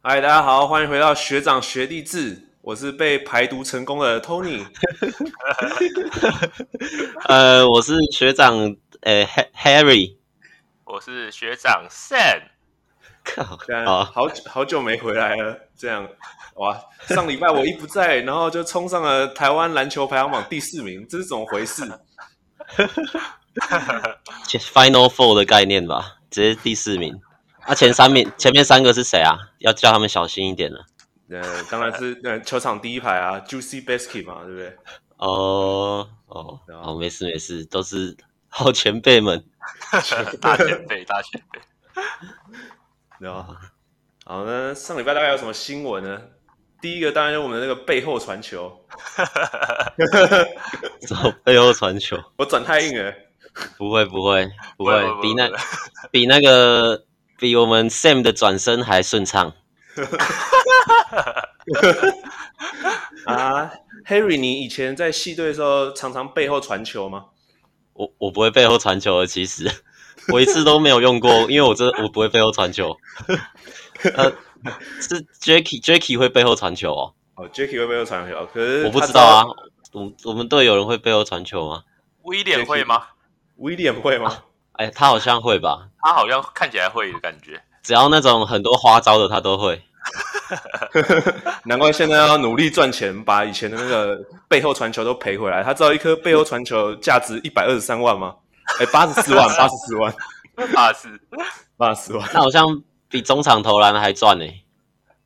嗨，大家好，欢迎回到学长学弟制。我是被排毒成功的 Tony。呃，我是学长，呃，Harry。我是学长 Sam。靠，好好久好久没回来了，这样哇！上礼拜我一不在，然后就冲上了台湾篮球排行榜第四名，这是怎么回事？Final Four 的概念吧，直接第四名。那、啊、前三名，前面三个是谁啊？要叫他们小心一点了。呃，当然是呃，球场第一排啊，Juicy Basket 嘛，对不对？哦哦哦，没事没事，都是好前辈们，大前辈大前辈。对啊，好，那上礼拜大概有什么新闻呢？第一个当然是我们的那个背后传球，走背后传球，我转太硬了，不会不会不会，比那比那个。比我们 Sam 的转身还顺畅。啊，Harry，你以前在系队的时候常常背后传球吗？我我不会背后传球的，其实我一次都没有用过，因为我这我不会背后传球。呃，是 Jacky Jacky 会背后传球哦。哦，Jacky 会背后传球，可是我不知道啊。我我们队有人会背后传球吗？William 会吗？William 会吗？哎、欸，他好像会吧？他好像看起来会的感觉。只要那种很多花招的，他都会。难怪现在要努力赚钱，把以前的那个背后传球都赔回来。他知道一颗背后传球价值一百二十三万吗？哎、欸，八十四万，八十四万，八十，八十四万。那好像比中场投篮还赚呢、欸。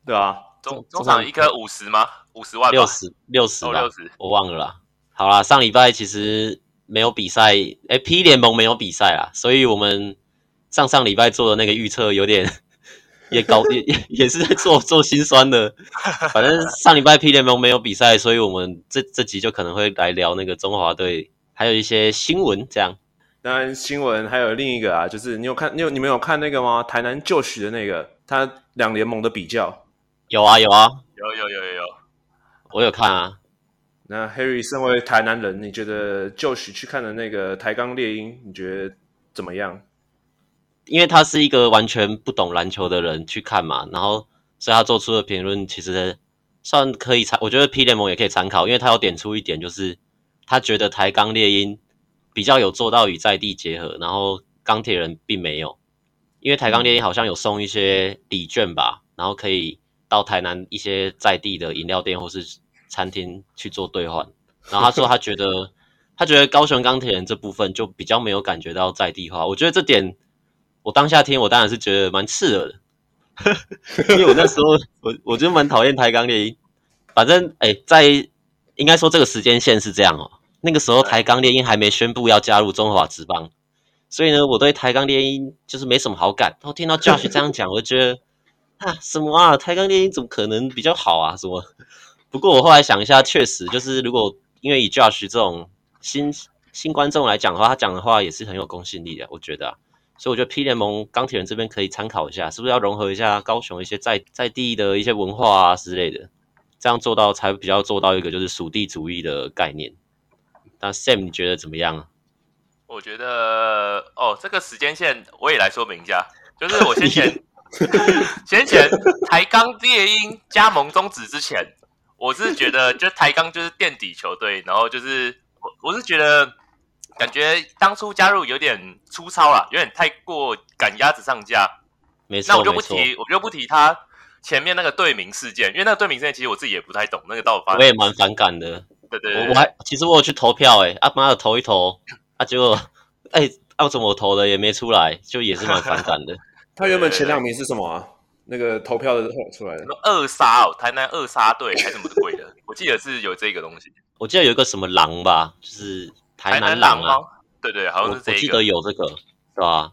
对啊，中中场一颗五十吗？五十万？六十，六十，六十，我忘了啦。好啦，上礼拜其实。没有比赛，哎，P 联盟没有比赛啊，所以我们上上礼拜做的那个预测有点 也搞也也也是在做做心酸的。反正上礼拜 P 联盟没有比赛，所以我们这这集就可能会来聊那个中华队，还有一些新闻这样。当然新闻还有另一个啊，就是你有看你有你们有看那个吗？台南旧许的那个他两联盟的比较。有啊有啊有有有有有，我有看啊。那 Harry 身为台南人，你觉得就许去看的那个台钢猎鹰，你觉得怎么样？因为他是一个完全不懂篮球的人去看嘛，然后所以他做出的评论其实算可以参，我觉得 P 联盟也可以参考，因为他有点出一点，就是他觉得台钢猎鹰比较有做到与在地结合，然后钢铁人并没有，因为台钢猎鹰好像有送一些礼券吧，然后可以到台南一些在地的饮料店或是。餐厅去做兑换，然后他说他觉得 他觉得高雄钢铁人这部分就比较没有感觉到在地化。我觉得这点我当下听我当然是觉得蛮刺耳的，因为我那时候我我就蛮讨厌台钢猎鹰。反正哎，在应该说这个时间线是这样哦，那个时候台钢猎鹰还没宣布要加入中华职棒，所以呢，我对台钢猎鹰就是没什么好感。然后听到 Josh 这样讲，我就觉得啊什么啊，台钢猎鹰怎么可能比较好啊？什么？不过我后来想一下，确实就是如果因为以 Josh 这种新新观众来讲的话，他讲的话也是很有公信力的，我觉得啊。所以我觉得 P 联盟钢铁人这边可以参考一下，是不是要融合一下高雄一些在在地的一些文化啊之类的，这样做到才比较做到一个就是属地主义的概念。那 Sam 你觉得怎么样？我觉得哦，这个时间线我也来说明一下，就是我先前 先前台钢猎鹰加盟终止之前。我是觉得，就台钢就是垫底球队，然后就是我我是觉得，感觉当初加入有点粗糙了，有点太过赶鸭子上架。没错，那我就不提，我就不提他前面那个队名事件，因为那个队名事件其实我自己也不太懂，那个到底发。我也蛮反感的。对对，对，我我还其实我有去投票，哎，啊妈的投一投，啊结果，哎，要怎么我投的也没出来，就也是蛮反感的。他原本前两名是什么啊？那个投票的出来的二杀哦，台南二杀队还是什么鬼的？我记得是有这个东西。我记得有一个什么狼吧，就是台南狼啊。狼对对，好像是这个。我记得有这个，是吧？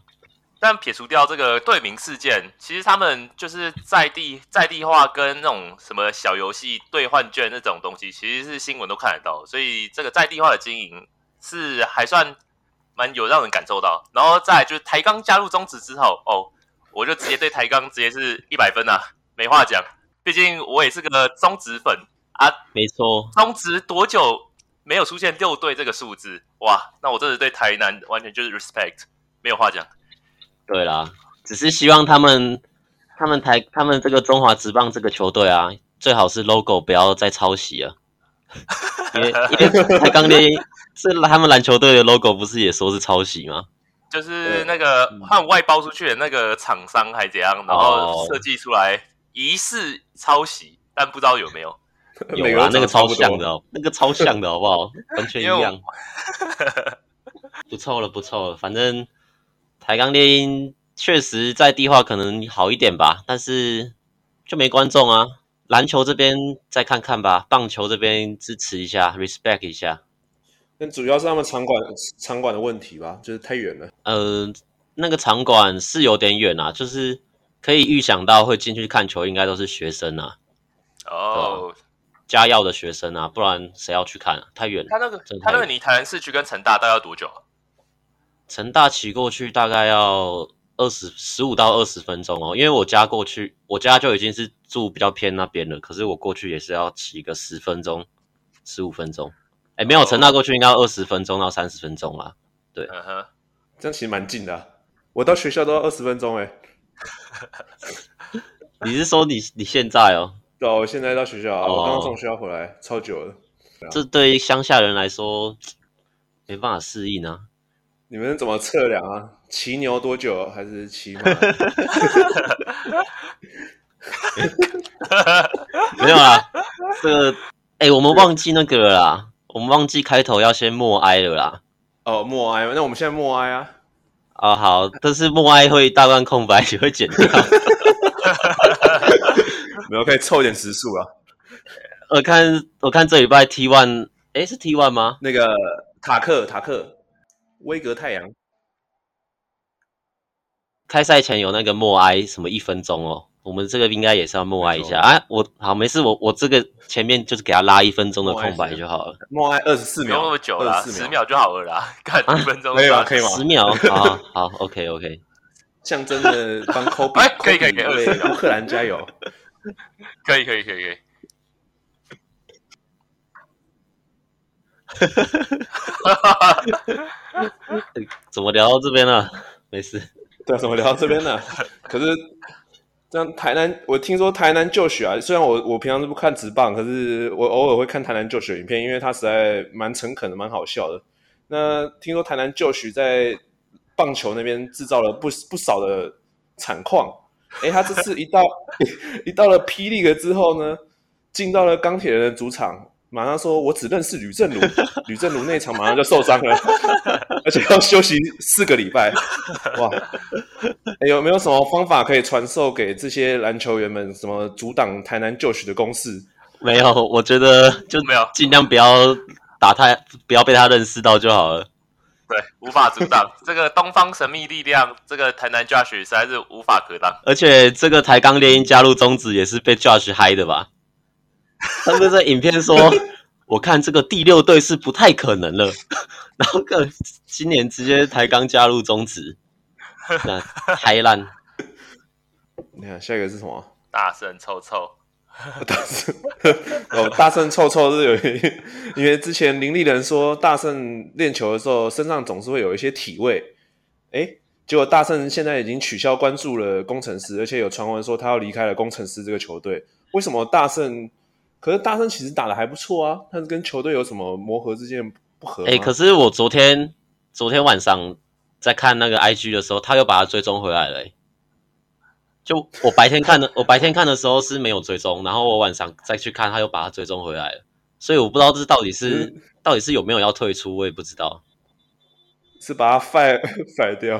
但撇除掉这个队名事件，其实他们就是在地在地化跟那种什么小游戏兑换券那种东西，其实是新闻都看得到。所以这个在地化的经营是还算蛮有让人感受到。然后再来就是台钢加入中职之后哦。我就直接对台钢直接是一百分啊，没话讲。毕竟我也是个中职粉啊，没错。中职多久没有出现六队这个数字？哇，那我真的对台南完全就是 respect，没有话讲。对啦，只是希望他们他们台他们这个中华职棒这个球队啊，最好是 logo 不要再抄袭了，因为因为台钢 猎鹰是他们篮球队的 logo，不是也说是抄袭吗？就是那个换外包出去的那个厂商还怎样，然后设计出来疑似抄袭，但不知道有没有。有啊，那个超像的哦，那个超像的好不好？完全一样。不错了，不错了，反正台钢猎鹰确实在地化可能好一点吧，但是就没观众啊。篮球这边再看看吧，棒球这边支持一下，respect 一下。但主要是他们场馆场馆的问题吧，就是太远了。呃，那个场馆是有点远啊，就是可以预想到会进去看球，应该都是学生啊。哦。家要的学生啊，不然谁要去看啊？太远了。他那个，他那个离台南市区跟成大大概要多久啊？成大骑过去大概要二十十五到二十分钟哦，因为我家过去，我家就已经是住比较偏那边了，可是我过去也是要骑个十分钟、十五分钟。哎，没有，成大过去应该要二十分钟到三十分钟啦。对，嗯哼，这样其实蛮近的啊。我到学校都要二十分钟哎。你是说你你现在哦？对，我现在到学校，啊、我刚刚从学校回来，超久了。这对于乡下人来说没办法适应啊。你们怎么测量啊？骑牛多久，还是骑马？没有啊，这个哎，我们忘记那个了啦，我们忘记开头要先默哀了啦。哦，默哀，那我们现在默哀啊。哦，好，但是默哀会大段空白，也会剪掉。没有，可以凑一点时数啊。我看，我看这礼拜 T one，诶，是 T one 吗？那个塔克，塔克，威格太阳。开赛前有那个默哀，什么一分钟哦。我们这个应该也是要默哀一下啊。我好，没事，我我这个前面就是给他拉一分钟的空白就好了。默哀二十四秒，不用那么久了，十秒就好了啦。看一分钟，可以吗？可以吗？十秒，好好，OK，OK。象征的帮科比，可以可以可以，为乌克兰加油。可以可以可以可以，怎么聊到这边了？没事，对，怎么聊到这边了？可是这样台南，我听说台南就学啊，虽然我我平常是不看直棒，可是我偶尔会看台南就学影片，因为他实在蛮诚恳的，蛮好笑的。那听说台南就学在棒球那边制造了不不少的惨况。哎，他这次一到 一到了霹雳了之后呢，进到了钢铁人的主场，马上说：“我只认识吕政儒，吕政儒那场马上就受伤了，而且要休息四个礼拜。”哇，有没有什么方法可以传授给这些篮球员们？什么阻挡台南就许的攻势？没有，我觉得就没有，尽量不要打他，不要被他认识到就好了。对，无法阻挡这个东方神秘力量，这个台南 Josh 实在是无法可挡。而且这个台钢猎鹰加入中止也是被 Josh 嗨的吧？他们在影片说，我看这个第六队是不太可能了。然后个今年直接台钢加入中职，那嗨烂。你看下一个是什么？大圣臭臭。大圣哦，大圣臭臭是有原因，因为之前林立人说大圣练球的时候身上总是会有一些体味，哎，结果大圣现在已经取消关注了工程师，而且有传闻说他要离开了工程师这个球队。为什么大圣？可是大圣其实打的还不错啊，但是跟球队有什么磨合之间不合？哎，可是我昨天昨天晚上在看那个 IG 的时候，他又把他追踪回来了。就我白天看的，我白天看的时候是没有追踪，然后我晚上再去看，他又把他追踪回来了，所以我不知道这到底是、嗯、到底是有没有要退出，我也不知道，是把他 fire fire 掉，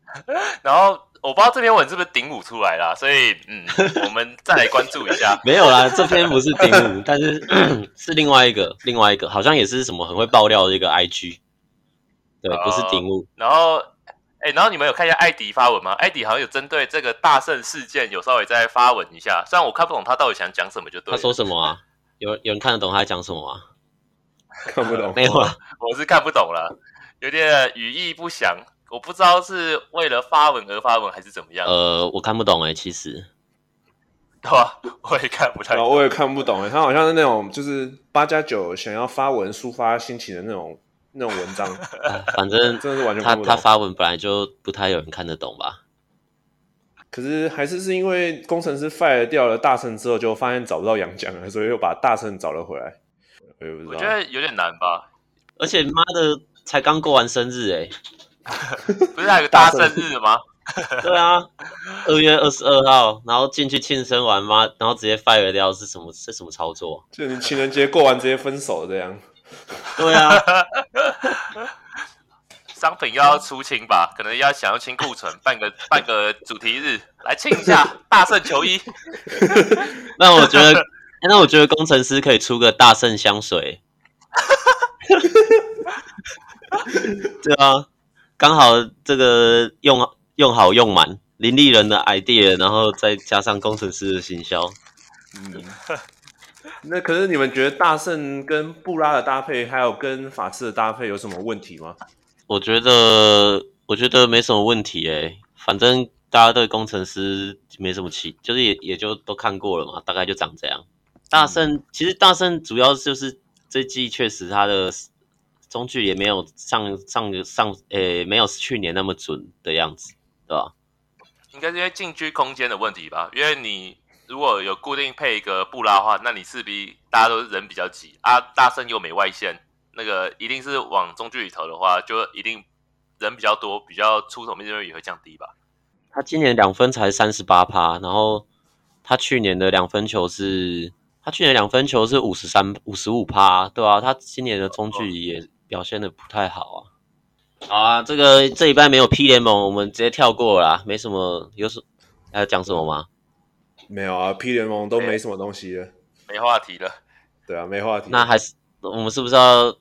然后我不知道这篇文是不是顶五出来啦，所以嗯，我们再来关注一下，没有啦，这篇不是顶五，但是 是另外一个另外一个，好像也是什么很会爆料的一个 IG，对，不是顶五，然后。哎，然后你们有看一下艾迪发文吗？艾迪好像有针对这个大圣事件有稍微再发文一下，虽然我看不懂他到底想讲什么，就对。他说什么啊？有有人看得懂他在讲什么啊？看不懂，没有啊，我是看不懂了，有点语义不详，我不知道是为了发文而发文还是怎么样。呃，我看不懂哎，其实，对吧？我也看不太懂，我也看不懂哎，他好像是那种就是八加九想要发文抒发心情的那种。那种文章，反正真的是完全他他发文本来就不太有人看得懂吧？可是还是是因为工程师 fire 掉了大圣之后，就发现找不到洋将了，所以又把大圣找了回来。我也不知道，我觉得有点难吧。而且妈的，才刚过完生日哎，不是还有个大圣日吗？对啊，二月二十二号，然后进去庆生完嘛，然后直接 fire 掉是什么？是什么操作？就你情人节过完直接分手这样。对啊。商品又要出清吧？可能要想要清库存，办个办个主题日来庆一下大圣球衣。那我觉得，那我觉得工程师可以出个大圣香水。对啊，刚好这个用用好用满，林立人的 idea，然后再加上工程师的行销。嗯，那可是你们觉得大圣跟布拉的搭配，还有跟法师的搭配有什么问题吗？我觉得，我觉得没什么问题诶，反正大家对工程师没什么期，就是也也就都看过了嘛，大概就长这样。大圣、嗯、其实大圣主要就是这季确实他的中距也没有上上上诶，没有去年那么准的样子，对吧？应该是因为禁区空间的问题吧？因为你如果有固定配一个布拉的话，那你势必大家都人比较挤啊，大圣又没外线。那个一定是往中距里投的话，就一定人比较多，比较出手命中率也会降低吧。他今年两分才三十八趴，然后他去年的两分球是，他去年两分球是五十三五十五趴，对啊，他今年的中距离也表现的不太好啊。好啊，这个这一半没有 P 联盟，我们直接跳过了啦，没什么，有什还要讲什么吗？没有啊，P 联盟都没什么东西了，没话题了。对啊，没话题。那还是我们是不是要？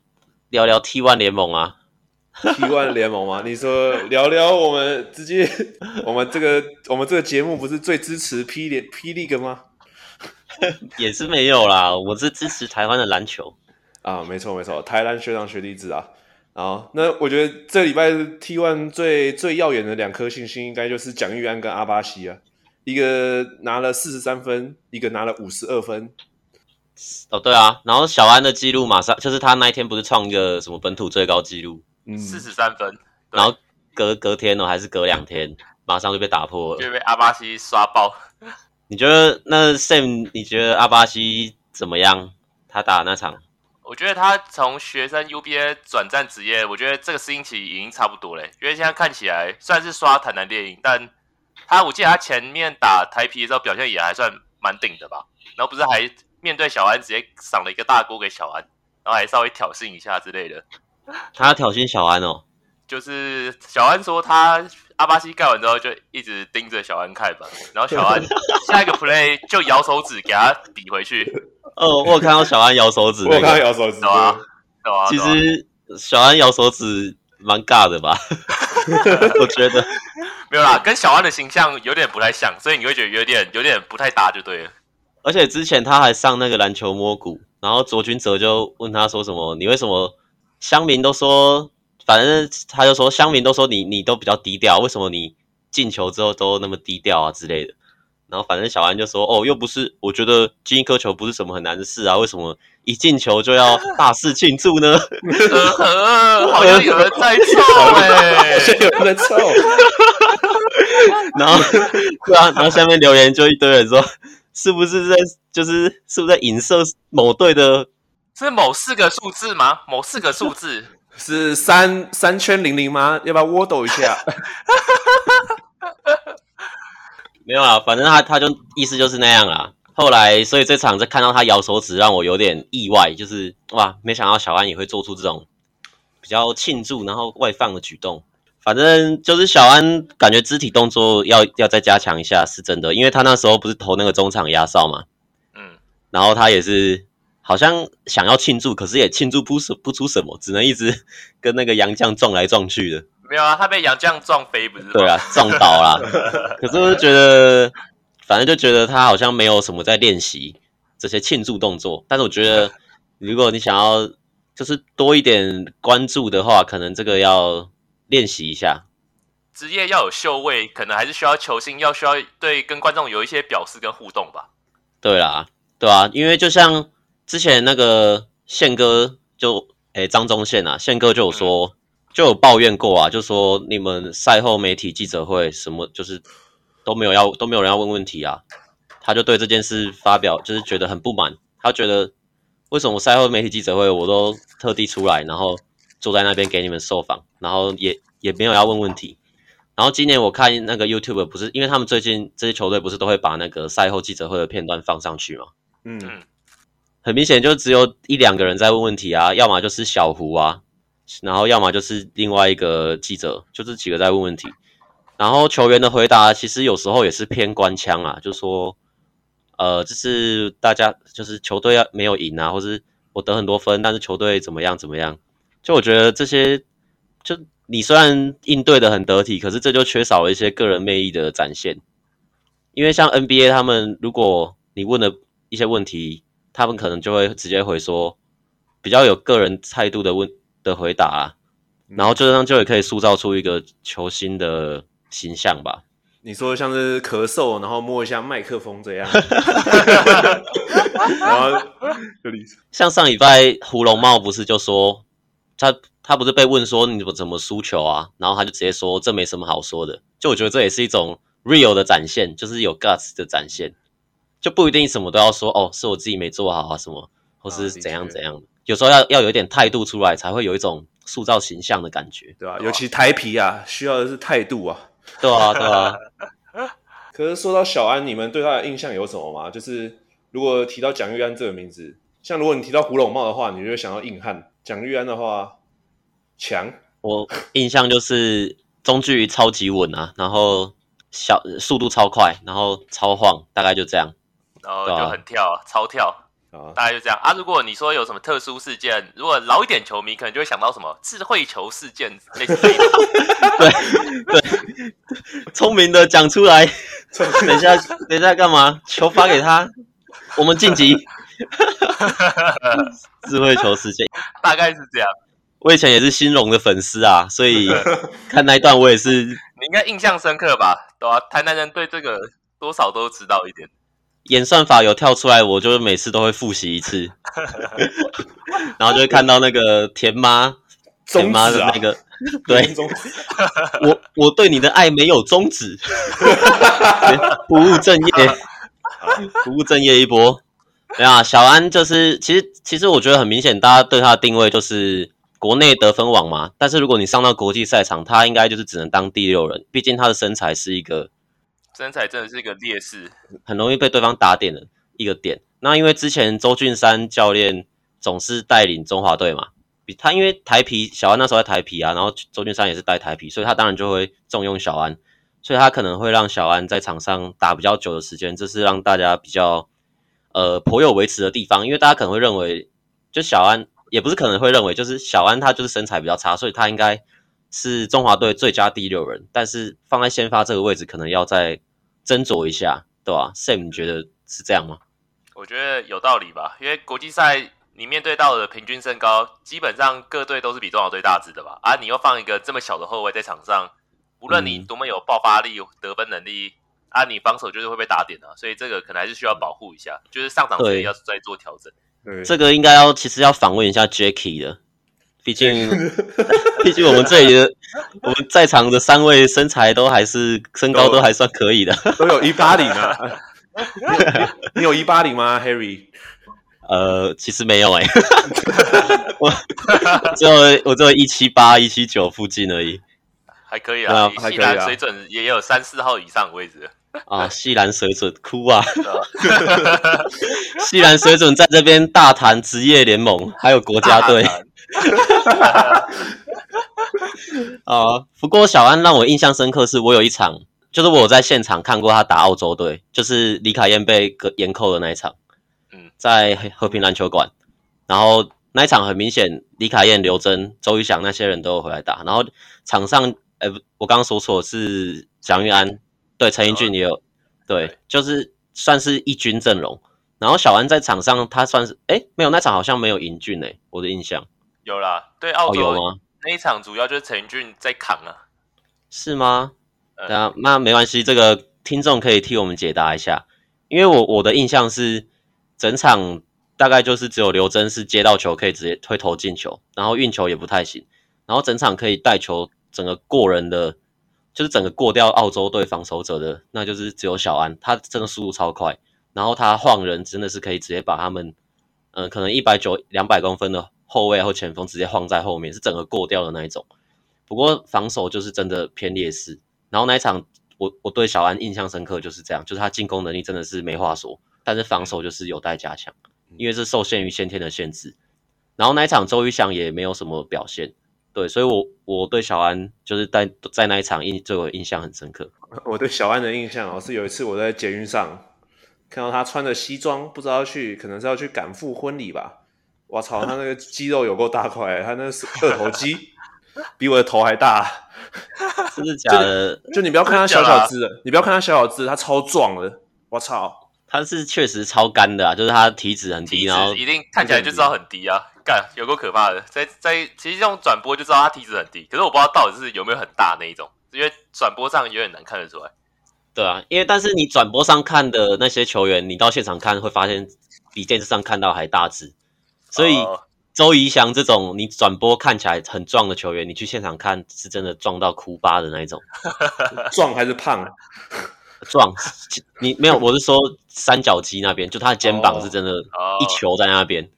聊聊 T One 联盟啊？T One 联盟吗？你说聊聊我们直接，我们这个我们这个节目不是最支持 P 联 P League 吗？也是没有啦，我是支持台湾的篮球啊，没错没错，台篮学长学弟制啊。好，那我觉得这礼拜 T one 最最耀眼的两颗星星，应该就是蒋玉安跟阿巴西啊，一个拿了四十三分，一个拿了五十二分。哦，对啊，然后小安的记录马上就是他那一天不是创一个什么本土最高纪录，嗯，四十三分，然后隔隔天哦，还是隔两天，马上就被打破了，就被阿巴西刷爆。你觉得那 Sam？你觉得阿巴西怎么样？他打那场？我觉得他从学生 UBA 转战职业，我觉得这个适应期已经差不多嘞。因为现在看起来虽然是刷台南猎鹰，但他我记得他前面打台皮的时候表现也还算蛮顶的吧。然后不是还。面对小安，直接赏了一个大锅给小安，然后还稍微挑衅一下之类的。他要挑衅小安哦，就是小安说他阿巴西盖完之后就一直盯着小安看吧，然后小安下一个 play 就摇手指给他比回去。哦，我有看到小安摇手指，我有看到摇手指，有啊，有啊。其实小安摇手指蛮尬的吧？我觉得没有啦，跟小安的形象有点不太像，所以你会觉得有点有点不太搭，就对了。而且之前他还上那个篮球摸骨，然后卓君哲就问他说什么？你为什么乡民都说，反正他就说乡民都说你你都比较低调，为什么你进球之后都那么低调啊之类的？然后反正小安就说哦，又不是，我觉得进一颗球不是什么很难的事啊，为什么一进球就要大肆庆祝呢？好像有人在凑哎，好像有人在凑。然后对啊，然后下面留言就一堆人说。是不是在就是是不是在影射某队的？是某四个数字吗？某四个数字是三三圈零零吗？要不要窝抖一下？没有啊，反正他他就意思就是那样啦。后来，所以这场在看到他摇手指，让我有点意外，就是哇，没想到小安也会做出这种比较庆祝然后外放的举动。反正就是小安感觉肢体动作要要再加强一下，是真的，因为他那时候不是投那个中场压哨嘛，嗯，然后他也是好像想要庆祝，可是也庆祝不不出什么，只能一直 跟那个杨将撞来撞去的。没有啊，他被杨将撞飞不是？对啊，撞倒了。可是我就觉得，反正就觉得他好像没有什么在练习这些庆祝动作。但是我觉得，如果你想要就是多一点关注的话，可能这个要。练习一下，职业要有秀位，可能还是需要球星要需要对跟观众有一些表示跟互动吧。对啦，对啊，因为就像之前那个宪哥就诶张忠宪啊，宪哥就有说、嗯、就有抱怨过啊，就说你们赛后媒体记者会什么就是都没有要都没有人要问问题啊，他就对这件事发表就是觉得很不满，他觉得为什么赛后媒体记者会我都特地出来，然后坐在那边给你们受访，然后也也没有要问问题。然后今年我看那个 YouTube 不是，因为他们最近这些球队不是都会把那个赛后记者会的片段放上去吗？嗯，很明显就只有一两个人在问问题啊，要么就是小胡啊，然后要么就是另外一个记者，就这几个在问问题。然后球员的回答其实有时候也是偏官腔啊，就说呃，就是大家就是球队要没有赢啊，或是我得很多分，但是球队怎么样怎么样？就我觉得这些就。你虽然应对的很得体，可是这就缺少了一些个人魅力的展现。因为像 NBA 他们，如果你问了一些问题，他们可能就会直接回说比较有个人态度的问的回答啊，然后就这样就也可以塑造出一个球星的形象吧。你说像是咳嗽，然后摸一下麦克风这样，然后像上礼拜胡龙茂不是就说他。他不是被问说你怎么怎么输球啊？然后他就直接说这没什么好说的。就我觉得这也是一种 real 的展现，就是有 guts 的展现，就不一定什么都要说哦，是我自己没做好啊什么，或是怎样怎样的。有时候要要有点态度出来，才会有一种塑造形象的感觉，对吧？尤其台皮啊，需要的是态度啊。对啊，对啊。可是说到小安，你们对他的印象有什么吗？就是如果提到蒋玉安这个名字，像如果你提到胡龙茂的话，你就会想到硬汉；蒋玉安的话。强，我印象就是中距离超级稳啊，然后小速度超快，然后超晃，大概就这样，然后就很跳，啊、超跳，啊、大概就这样啊。如果你说有什么特殊事件，如果老一点球迷可能就会想到什么智慧球事件类似的，对对，聪明的讲出来。等一下，等一下干嘛？球发给他，我们晋级。智慧球事件大概是这样。我以前也是新荣的粉丝啊，所以看那一段我也是。你应该印象深刻吧？对啊，台南人对这个多少都知道一点。演算法有跳出来，我就每次都会复习一次，然后就会看到那个田妈，田妈的那个，对，我我对你的爱没有终止，不务正业，不务正业一波。对啊，小安就是，其实其实我觉得很明显，大家对他的定位就是。国内得分王嘛，但是如果你上到国际赛场，他应该就是只能当第六人，毕竟他的身材是一个身材真的是一个劣势，很容易被对方打点的一个点。那因为之前周俊山教练总是带领中华队嘛，比他因为台啤小安那时候在台啤啊，然后周俊山也是带台啤，所以他当然就会重用小安，所以他可能会让小安在场上打比较久的时间，这是让大家比较呃颇有维持的地方，因为大家可能会认为就小安。也不是可能会认为，就是小安他就是身材比较差，所以他应该是中华队最佳第六人。但是放在先发这个位置，可能要再斟酌一下，对吧？Sam，你觉得是这样吗？我觉得有道理吧，因为国际赛你面对到的平均身高，基本上各队都是比中华队大只的吧？啊，你又放一个这么小的后卫在场上，无论你多么有爆发力、得分能力，啊，你防守就是会被打点的，所以这个可能还是需要保护一下，就是上场时要再做调整。这个应该要，其实要访问一下 Jacky 的，毕竟，毕竟我们这里的我们在场的三位身材都还是身高都还算可以的，都有一八零啊。你有一八零吗，Harry？呃，其实没有哎、欸，我只有我只有一七八、一七九附近而已，还可以啊，还可以啊，水准也有三四号以上位置。啊，系篮水准哭啊！系篮水准在这边大谈职业联盟，还有国家队。啊，不过小安让我印象深刻，是我有一场，就是我在现场看过他打澳洲队，就是李凯燕被严扣的那一场。嗯，在和平篮球馆，然后那一场很明显，李凯燕、刘真、周瑜翔那些人都有回来打，然后场上，哎，我刚刚说错是蒋玉安。对，陈英俊也有，对，就是算是一军阵容。然后小安在场上，他算是诶没有那场好像没有英俊诶，我的印象有啦。对，澳洲、哦、有吗？那一场主要就是陈俊在扛啊，是吗？对啊，那没关系，这个听众可以替我们解答一下，因为我我的印象是整场大概就是只有刘真是接到球可以直接推投进球，然后运球也不太行，然后整场可以带球整个过人的。就是整个过掉澳洲队防守者的，那就是只有小安，他真的速度超快，然后他晃人真的是可以直接把他们，嗯、呃，可能一百九、两百公分的后卫或前锋直接晃在后面，是整个过掉的那一种。不过防守就是真的偏劣势。然后那一场我我对小安印象深刻就是这样，就是他进攻能力真的是没话说，但是防守就是有待加强，因为是受限于先天的限制。然后那一场周瑜翔也没有什么表现。对，所以我，我我对小安就是在在那一场印对我印象很深刻。我对小安的印象哦，是有一次我在捷运上看到他穿着西装，不知道去，可能是要去赶赴婚礼吧。我操，他那个肌肉有够大块，他那是二头肌，比我的头还大。真的假的？就，就你不要看他小小只的，你不要看他小小只，他超壮的。我操，他是确实超干的啊，就是他体脂很低，然后一定看起来就知道很低啊。干有够可怕的，在在其实这种转播就知道他体脂很低，可是我不知道到底是有没有很大那一种，因为转播上有点难看得出来。对啊，因为但是你转播上看的那些球员，你到现场看会发现比电视上看到还大只，所以周怡翔这种你转播看起来很壮的球员，你去现场看是真的壮到哭巴的那一种。壮还是胖？壮，你没有，我是说三角肌那边，就他的肩膀是真的，一球在那边，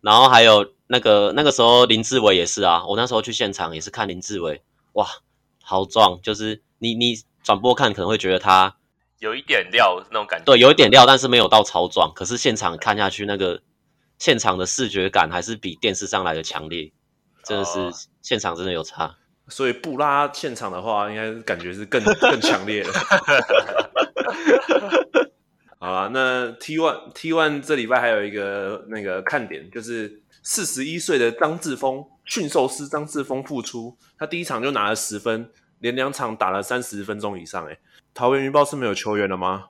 然后还有。那个那个时候林志伟也是啊，我那时候去现场也是看林志伟，哇，好壮！就是你你转播看可能会觉得他有一点料那种感觉，对，有一点料，但是没有到超壮。可是现场看下去，那个现场的视觉感还是比电视上来的强烈，真的是、哦、现场真的有差。所以布拉现场的话，应该感觉是更 更强烈的。好了，那 T one T one 这礼拜还有一个那个看点就是。四十一岁的张志峰，驯兽师张志峰复出，他第一场就拿了十分，连两场打了三十分钟以上。哎，桃园云豹是没有球员了吗？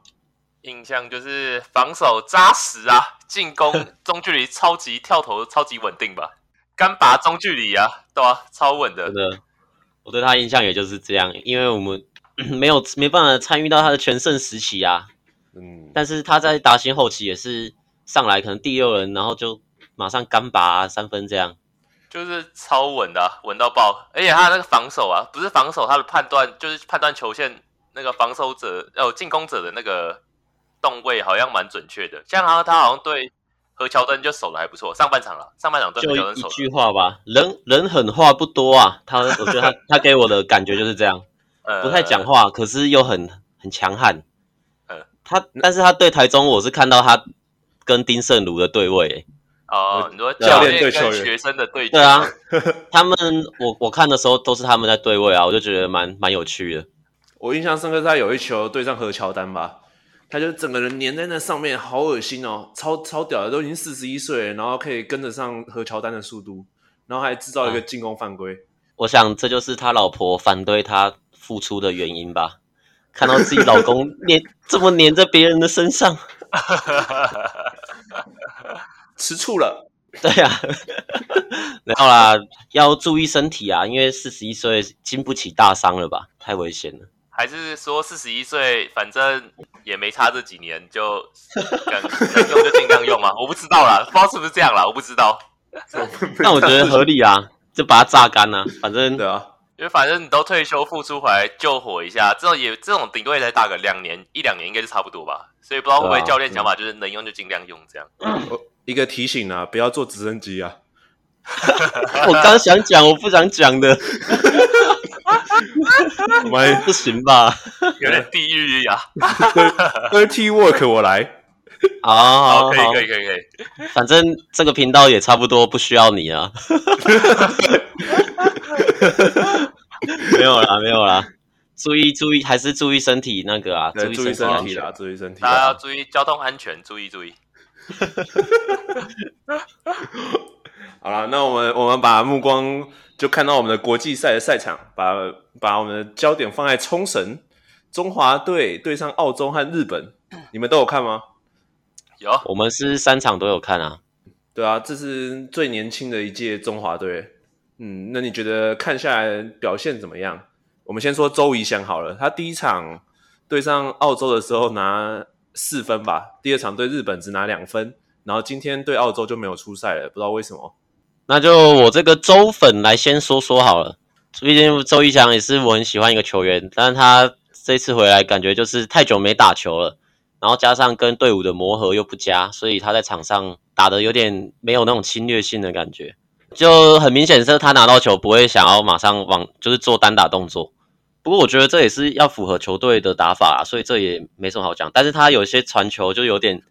印象就是防守扎实啊，进攻 中距离超级跳投，超级稳定吧，干拔中距离啊，对啊，超稳的。真的，我对他印象也就是这样，因为我们 没有没办法参与到他的全盛时期啊。嗯，但是他在达新后期也是上来可能第六人，然后就。马上干拔、啊、三分，这样就是超稳的、啊，稳到爆！而且他那个防守啊，不是防守，他的判断就是判断球线那个防守者哦进攻者的那个动位，好像蛮准确的。像他他好像对何乔登就守的还不错，上半场了，上半场对何乔登守。就一句话吧，人人狠话不多啊。他我觉得他 他给我的感觉就是这样，不太讲话，可是又很很强悍。嗯，他但是他对台中，我是看到他跟丁胜儒的对位、欸。哦，很多教练跟学生的对？对啊，他们我我看的时候都是他们在对位啊，我就觉得蛮蛮有趣的。我印象深刻，他有一球对上何乔丹吧，他就整个人粘在那上面，好恶心哦，超超屌的，都已经四十一岁了，然后可以跟得上何乔丹的速度，然后还制造一个进攻犯规。我想这就是他老婆反对他复出的原因吧，看到自己老公粘这么粘在别人的身上。吃醋了，对呀、啊，然后啦，要注意身体啊，因为四十一岁经不起大伤了吧，太危险了。还是说四十一岁，反正也没差这几年，就能能用就尽量用嘛？我不知道啦，不知道是不是这样啦，我不知道。那我觉得合理啊，就把它榨干啊，反正对啊，因为反正你都退休复出回来救火一下，这种也这种顶多也才打个两年一两年，应该是差不多吧。所以不知道会不会教练想法就是能用就尽量用这样。嗯一个提醒啊，不要坐直升机啊！我刚想讲，我不想讲的。我们不行吧？有点地狱呀！Dirty work，我来。好，可以，可以，可以，可以。反正这个频道也差不多不需要你啊。没有啦，没有啦。注意，注意，还是注意身体那个啊！注意身体啦，注意身体。大家要注意交通安全，注意，注意。好了，那我们我们把目光就看到我们的国际赛的赛场，把把我们的焦点放在冲绳，中华队对上澳洲和日本，你们都有看吗？有，我们是三场都有看啊。对啊，这是最年轻的一届中华队。嗯，那你觉得看下来表现怎么样？我们先说周怡翔好了，他第一场对上澳洲的时候拿。四分吧，第二场对日本只拿两分，然后今天对澳洲就没有出赛了，不知道为什么。那就我这个周粉来先说说好了。毕竟周一翔也是我很喜欢一个球员，但是他这次回来感觉就是太久没打球了，然后加上跟队伍的磨合又不佳，所以他在场上打的有点没有那种侵略性的感觉，就很明显是他拿到球不会想要马上往就是做单打动作。不过我觉得这也是要符合球队的打法啊，所以这也没什么好讲。但是他有些传球就有点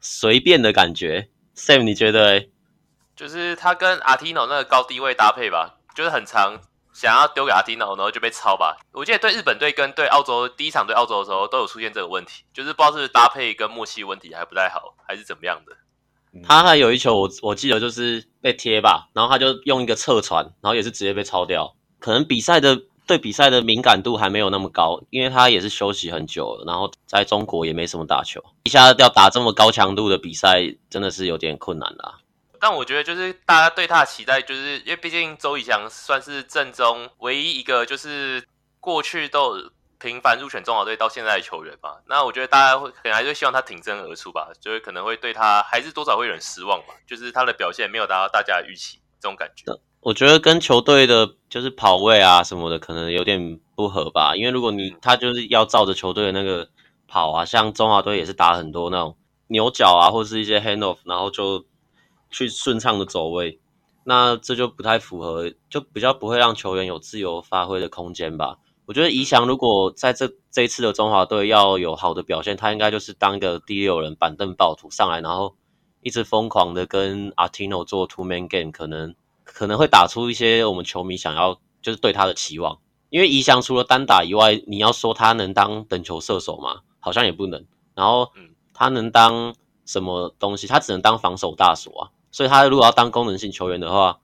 随便的感觉。Sam，你觉得欸？就是他跟阿提诺那个高低位搭配吧，就是很长想要丢给阿提诺，然后就被抄吧。我记得对日本队跟对澳洲第一场对澳洲的时候都有出现这个问题，就是不知道是，是搭配跟默契问题还不太好，还是怎么样的。他还有一球我我记得就是被贴吧，然后他就用一个侧传，然后也是直接被抄掉。可能比赛的。对比赛的敏感度还没有那么高，因为他也是休息很久了，然后在中国也没什么打球，一下要打这么高强度的比赛，真的是有点困难啦。但我觉得就是大家对他的期待，就是因为毕竟周以翔算是正中唯一一个就是过去都频繁入选中华队到现在的球员吧。那我觉得大家会可能还是希望他挺身而出吧，就是可能会对他还是多少会有点失望吧，就是他的表现没有达到大家的预期，这种感觉。我觉得跟球队的就是跑位啊什么的可能有点不合吧，因为如果你他就是要照着球队的那个跑啊，像中华队也是打很多那种牛角啊，或是一些 hand off，然后就去顺畅的走位，那这就不太符合，就比较不会让球员有自由发挥的空间吧。我觉得宜翔如果在这这一次的中华队要有好的表现，他应该就是当一个第六人板凳暴徒上来，然后一直疯狂的跟阿提诺做 two man game，可能。可能会打出一些我们球迷想要，就是对他的期望。因为宜翔除了单打以外，你要说他能当等球射手吗？好像也不能。然后，他能当什么东西？他只能当防守大锁啊。所以，他如果要当功能性球员的话，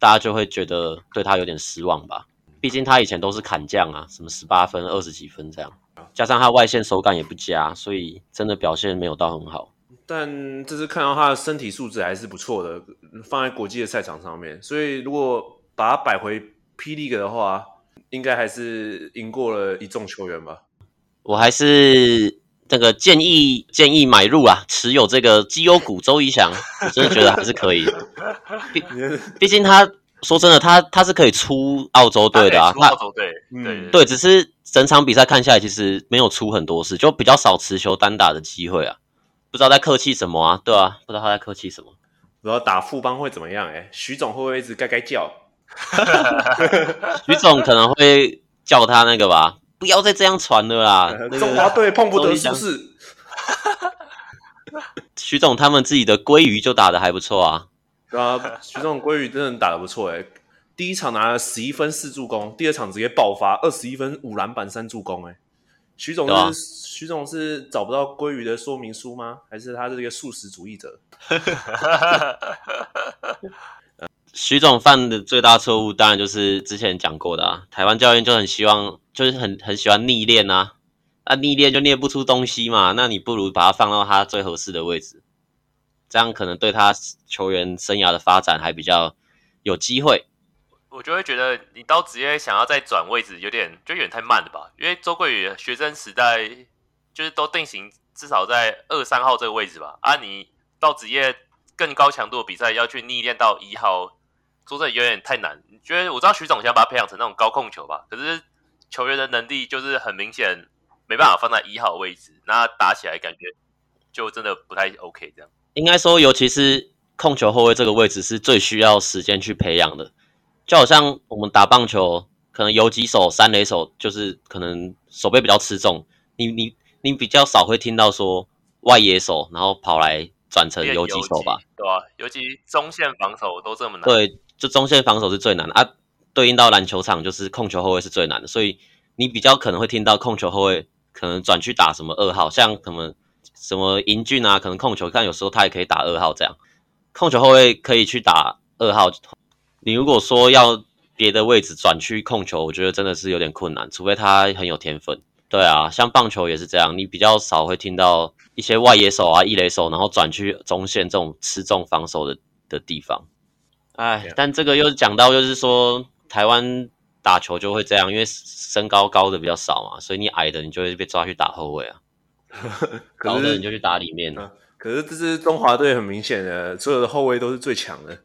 大家就会觉得对他有点失望吧。毕竟他以前都是砍将啊，什么十八分、二十几分这样，加上他外线手感也不佳，所以真的表现没有到很好。但这次看到他的身体素质还是不错的，放在国际的赛场上面，所以如果把他摆回 P League 的话，应该还是赢过了一众球员吧。我还是这个建议建议买入啊，持有这个绩优股周一翔，我真的觉得还是可以。毕毕竟他说真的，他他是可以出澳洲队的啊，他澳洲队，对对，只是整场比赛看下来，其实没有出很多事，就比较少持球单打的机会啊。不知道在客气什么啊？对啊，不知道他在客气什么。不知道打副帮会怎么样？哎，徐总会不会一直该该叫？徐总可能会叫他那个吧，不要再这样传了啦。中华队碰不得是不是？徐总他们自己的鲑鱼就打的还不错啊。对啊，徐总鲑鱼真的打的不错哎。第一场拿了十一分四助攻，第二场直接爆发二十一分五篮板三助攻哎。徐总是、啊、许总是找不到鲑鱼的说明书吗？还是他是一个素食主义者？徐总犯的最大错误，当然就是之前讲过的啊。台湾教练就很希望，就是很很喜欢逆练啊。那逆练就练不出东西嘛。那你不如把它放到他最合适的位置，这样可能对他球员生涯的发展还比较有机会。我就会觉得你到职业想要再转位置，有点就有点太慢了吧？因为周桂宇学生时代就是都定型至少在二三号这个位置吧。啊，你到职业更高强度的比赛要去逆练到一号，说这有点太难。你觉得我知道徐总想把他培养成那种高控球吧？可是球员的能力就是很明显没办法放在一号位置，那打起来感觉就真的不太 OK。这样应该说，尤其是控球后卫这个位置是最需要时间去培养的。就好像我们打棒球，可能游击手、三垒手就是可能手背比较吃重，你你你比较少会听到说外野手，然后跑来转成游击手吧？对啊，尤其中线防守都这么难。对，就中线防守是最难的啊。对应到篮球场就是控球后卫是最难的，所以你比较可能会听到控球后卫可能转去打什么二号，像什么什么英俊啊，可能控球，但有时候他也可以打二号这样。控球后卫可以去打二号。你如果说要别的位置转去控球，我觉得真的是有点困难，除非他很有天分。对啊，像棒球也是这样，你比较少会听到一些外野手啊、一垒手，然后转去中线这种吃重防守的的地方。哎，但这个又讲到，就是说台湾打球就会这样，因为身高高的比较少嘛，所以你矮的你就会被抓去打后卫啊，高的你就去打里面。可是这支中华队很明显的，所有的后卫都是最强的。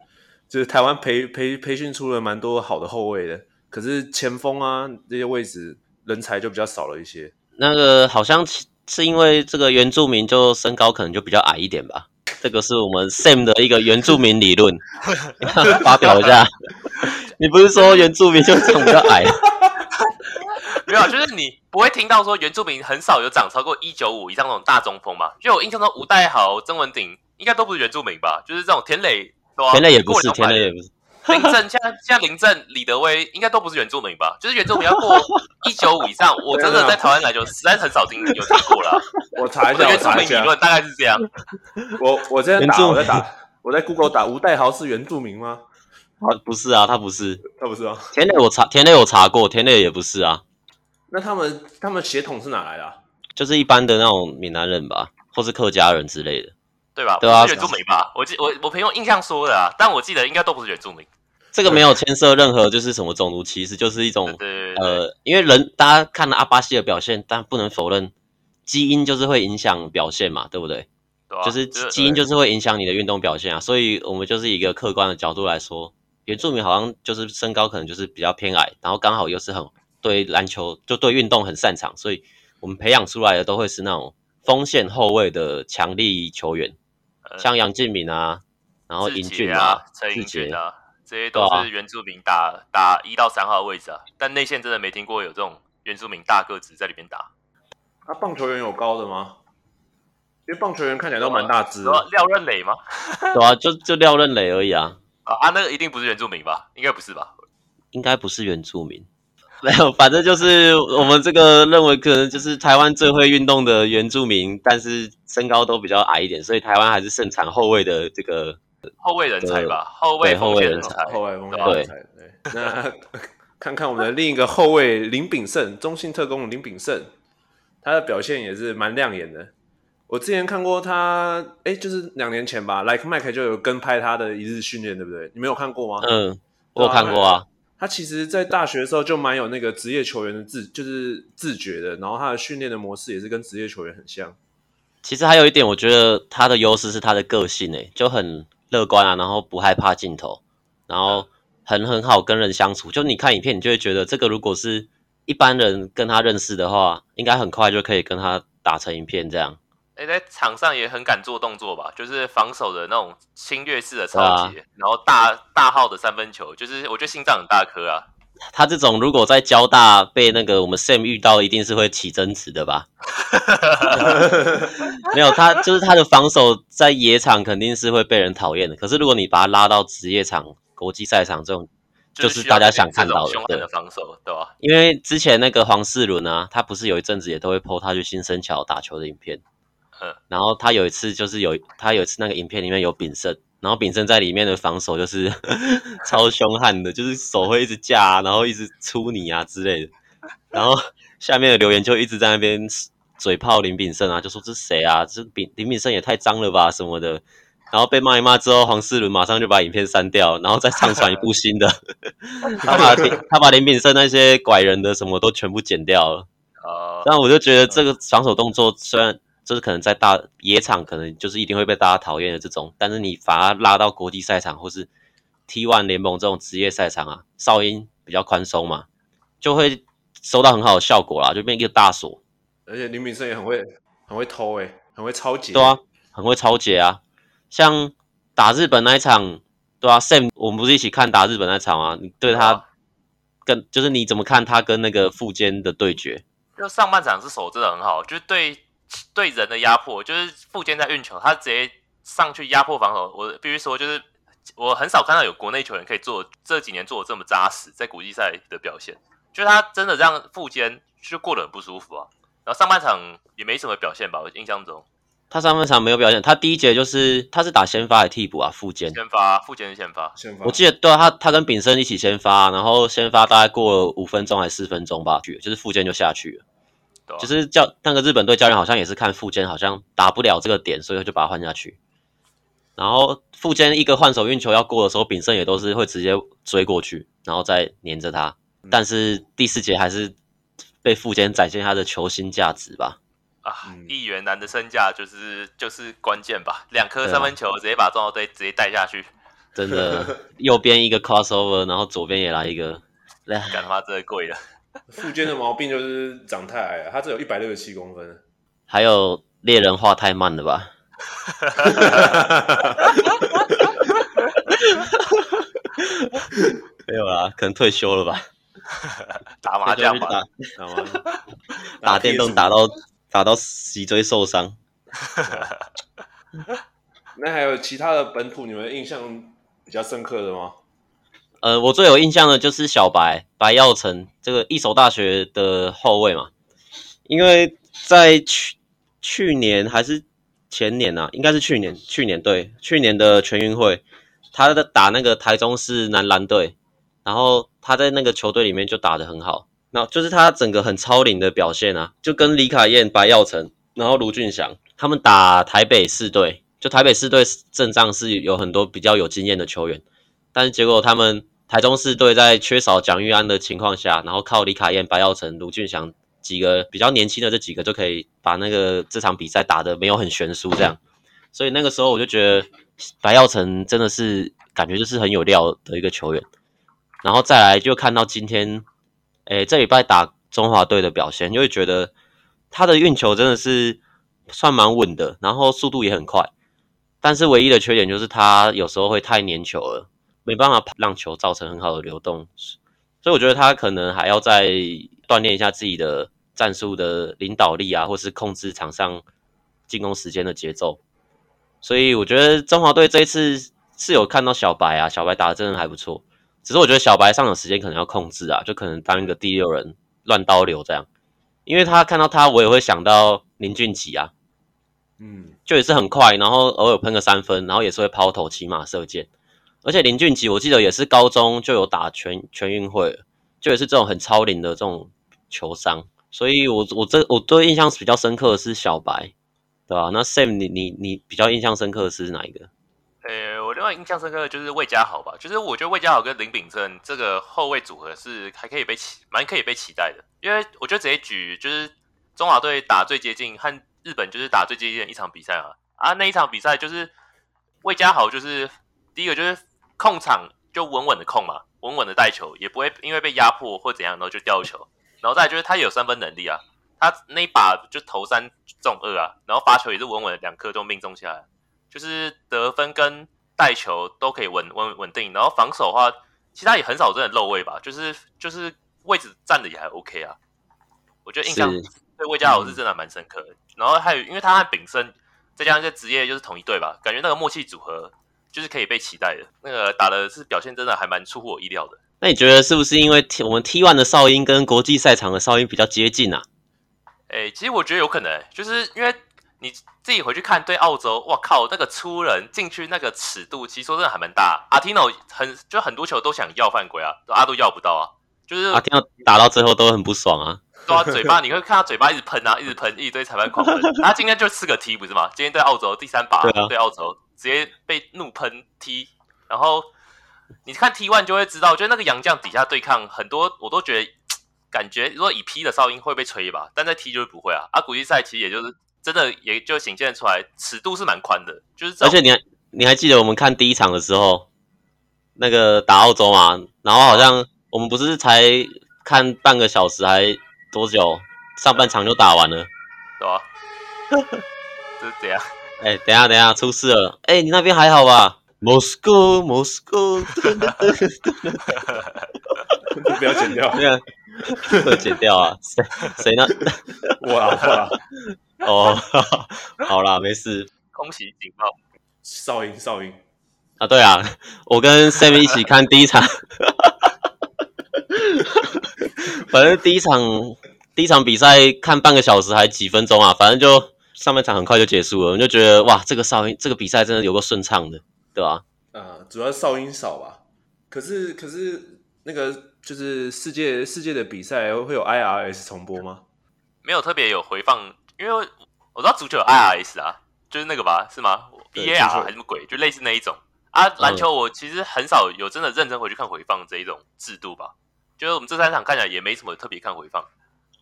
就是台湾培培培训出了蛮多好的后卫的，可是前锋啊这些位置人才就比较少了一些。那个好像是因为这个原住民就身高可能就比较矮一点吧。这个是我们 Sam 的一个原住民理论，发表一下。你不是说原住民就长比较矮？没有，就是你不会听到说原住民很少有长超过一九五以上那种大中锋吧？就我印象中，吴代豪、曾文鼎应该都不是原住民吧？就是这种田磊，田磊也不是，田磊也不是。林正现在现在林正、李德威应该都不是原住民吧？就是原住民要过一九五以上，我真的在台湾来就实在很少听有听过了。我查一下，原住民理论大概是这样。我我在打，我在打，我在 Google 打吴岱豪是原住民吗？啊，不是啊，他不是，他不是啊。田磊我查，田磊我查过，田磊也不是啊。那他们他们血统是哪来的？就是一般的那种闽南人吧，或是客家人之类的，对吧？对啊，原住民吧？我记我我朋友印象说的啊，但我记得应该都不是原住民。这个没有牵涉任何就是什么种族歧视，就是一种呃，因为人大家看了阿巴西的表现，但不能否认基因就是会影响表现嘛，对不对？就是基因就是会影响你的运动表现啊，所以我们就是一个客观的角度来说。原住民好像就是身高可能就是比较偏矮，然后刚好又是很对篮球就对运动很擅长，所以我们培养出来的都会是那种锋线后卫的强力球员，呃、像杨敬敏啊，然后英俊啊、陈英俊啊，这些都是原住民打、啊、打一到三号位置啊。但内线真的没听过有这种原住民大个子在里面打。那、啊、棒球员有高的吗？因为棒球员看起来都蛮大只的。廖任磊吗？对啊，就就廖任磊而已啊。啊，那个一定不是原住民吧？应该不是吧？应该不是原住民，没有，反正就是我们这个认为，可能就是台湾最会运动的原住民，但是身高都比较矮一点，所以台湾还是盛产后卫的这个后卫人才吧？后卫后卫人才，后卫锋线人才。对，那 看看我们的另一个后卫林炳胜，中信特工林炳胜，他的表现也是蛮亮眼的。我之前看过他，哎，就是两年前吧，Like Mike 就有跟拍他的一日训练，对不对？你没有看过吗？嗯，我有看过啊。他其实，在大学的时候就蛮有那个职业球员的自，就是自觉的。然后他的训练的模式也是跟职业球员很像。其实还有一点，我觉得他的优势是他的个性，诶，就很乐观啊，然后不害怕镜头，然后很很好跟人相处。就你看影片，你就会觉得这个如果是一般人跟他认识的话，应该很快就可以跟他打成一片这样。哎，在场上也很敢做动作吧？就是防守的那种侵略式的超级，啊、然后大大号的三分球，就是我觉得心脏很大颗啊。他这种如果在交大被那个我们 Sam 遇到，一定是会起争执的吧？没有，他就是他的防守在野场肯定是会被人讨厌的。可是如果你把他拉到职业场、国际赛场这种，就是大家想看到的，防守，对吧？因为之前那个黄世伦啊，他不是有一阵子也都会 po 他去新生桥打球的影片。嗯然后他有一次就是有他有一次那个影片里面有炳胜，然后炳胜在里面的防守就是 超凶悍的，就是手会一直架啊，然后一直出你啊之类的。然后下面的留言就一直在那边嘴炮林炳胜啊，就说这是谁啊？这炳林炳胜也太脏了吧什么的。然后被骂一骂之后，黄世伦马上就把影片删掉，然后再上传一部新的。他 把他把林炳胜那些拐人的什么都全部剪掉了。哦。但我就觉得这个防守动作虽然。就是可能在大野场，可能就是一定会被大家讨厌的这种，但是你把它拉到国际赛场或是 T1 联盟这种职业赛场啊，哨音比较宽松嘛，就会收到很好的效果啦，就变一个大锁。而且林炳胜也很会，很会偷诶、欸，很会超解。对啊，很会超解啊。像打日本那一场，对啊，Sam，我们不是一起看打日本那场啊？你对他跟就是你怎么看他跟那个富坚的对决？就上半场是守真的很好，就是对。对人的压迫，就是富坚在运球，他直接上去压迫防守。我必须说，就是我很少看到有国内球员可以做这几年做的这么扎实，在国际赛的表现，就是他真的让富坚就过得很不舒服啊。然后上半场也没什么表现吧，我印象中他上半场没有表现。他第一节就是他是打先发还是替补啊？富坚先发，富坚是先发，先发。我记得对啊，他他跟炳生一起先发，然后先发大概过了五分钟还是四分钟吧，就是富坚就下去了。就是教那个日本队教练好像也是看富坚好像打不了这个点，所以就把他换下去。然后富坚一个换手运球要过的时候，炳胜也都是会直接追过去，然后再黏着他。但是第四节还是被富坚展现他的球星价值吧。啊，一元男的身价就是就是关键吧，两颗三分球直接把中国队直接带下去。真的，右边一个 crossover，然后左边也来一个。干他妈真的贵了。富坚的毛病就是长太矮了，他只有一百六十七公分。还有猎人画太慢了吧？没有啦，可能退休了吧？打麻将吧，打麻将，打电动打到打到脊椎受伤。那还有其他的本土，你们印象比较深刻的吗？呃，我最有印象的就是小白白耀成这个一所大学的后卫嘛，因为在去去年还是前年啊，应该是去年，去年对，去年的全运会，他的打那个台中市男篮队，然后他在那个球队里面就打得很好，那就是他整个很超龄的表现啊，就跟李凯燕、白耀成，然后卢俊祥他们打台北市队，就台北市队阵仗是有很多比较有经验的球员，但是结果他们。台中市队在缺少蒋玉安的情况下，然后靠李卡燕、白耀成、卢俊祥几个比较年轻的这几个就可以把那个这场比赛打得没有很悬殊这样，所以那个时候我就觉得白耀成真的是感觉就是很有料的一个球员，然后再来就看到今天，诶这礼拜打中华队的表现，就会觉得他的运球真的是算蛮稳的，然后速度也很快，但是唯一的缺点就是他有时候会太粘球了。没办法让球造成很好的流动，所以我觉得他可能还要再锻炼一下自己的战术的领导力啊，或是控制场上进攻时间的节奏。所以我觉得中华队这一次是有看到小白啊，小白打的真的还不错。只是我觉得小白上场时间可能要控制啊，就可能当一个第六人乱刀流这样。因为他看到他，我也会想到林俊杰啊，嗯，就也是很快，然后偶尔喷个三分，然后也是会抛投、骑马射箭。而且林俊杰，我记得也是高中就有打全全运会，就也是这种很超龄的这种球商，所以我我这我对印象比较深刻的是小白，对吧？那 Sam 你你你比较印象深刻的是哪一个？呃、我另外印象深刻的就是魏家豪吧，就是我觉得魏家豪跟林秉正这个后卫组合是还可以被期蛮可以被期待的，因为我觉得直接举就是中华队打最接近和日本就是打最接近的一场比赛啊，啊那一场比赛就是魏家豪就是第一个就是。控场就稳稳的控嘛，稳稳的带球，也不会因为被压迫或怎样，然后就掉球。然后再来就是他有三分能力啊，他那一把就投三中二啊，然后发球也是稳稳的两颗都命中下来，就是得分跟带球都可以稳稳稳定。然后防守的话，其他也很少真的漏位吧，就是就是位置站的也还 OK 啊。我觉得印象对魏佳豪是真的蛮深刻的。然后还有因为他和炳生再加上这职业就是同一队吧，感觉那个默契组合。就是可以被期待的，那个打的是表现真的还蛮出乎我意料的。那你觉得是不是因为我们 T one 的哨音跟国际赛场的哨音比较接近啊？哎、欸，其实我觉得有可能、欸，就是因为你自己回去看对澳洲，哇靠，那个出人进去那个尺度，其实说真的还蛮大。阿提诺很就很多球都想要犯规啊，阿都要不到啊，就是阿提诺打到最后都很不爽啊，对啊，嘴巴 你会看他嘴巴一直喷啊，一直喷，一堆裁判狂喷。他今天就四个 T 不是吗？今天对澳洲第三把对，澳洲。直接被怒喷踢，然后你看 T one 就会知道，就那个杨将底下对抗很多，我都觉得感觉如果以 P 的哨音会被吹吧，但在 T 就是不会啊。啊，国际赛其实也就是真的，也就显现出来尺度是蛮宽的，就是而且你还你还记得我们看第一场的时候，那个打澳洲嘛，然后好像我们不是才看半个小时还多久，上半场就打完了，对吧？这是怎样？哎、欸，等一下，等一下，出事了！哎、欸，你那边还好吧？Moscow，Moscow，不要剪掉，不要剪掉啊！谁谁呢？我啊，我啊！哦，好啦，没事。空袭警报，哨音，哨音啊！对啊，我跟 Sam 一起看第一场，反正第一场第一场比赛看半个小时还几分钟啊，反正就。上半场很快就结束了，我就觉得哇，这个哨音，这个比赛真的有个顺畅的，对吧？啊，主要哨音少吧。可是，可是那个就是世界世界的比赛会有 IRS 重播吗？没有特别有回放，因为我知道足球有 IRS 啊，就是那个吧，是吗？VAR 还是什么鬼？就类似那一种啊。篮球我其实很少有真的认真回去看回放这一种制度吧。就是我们这三场看起来也没什么特别看回放，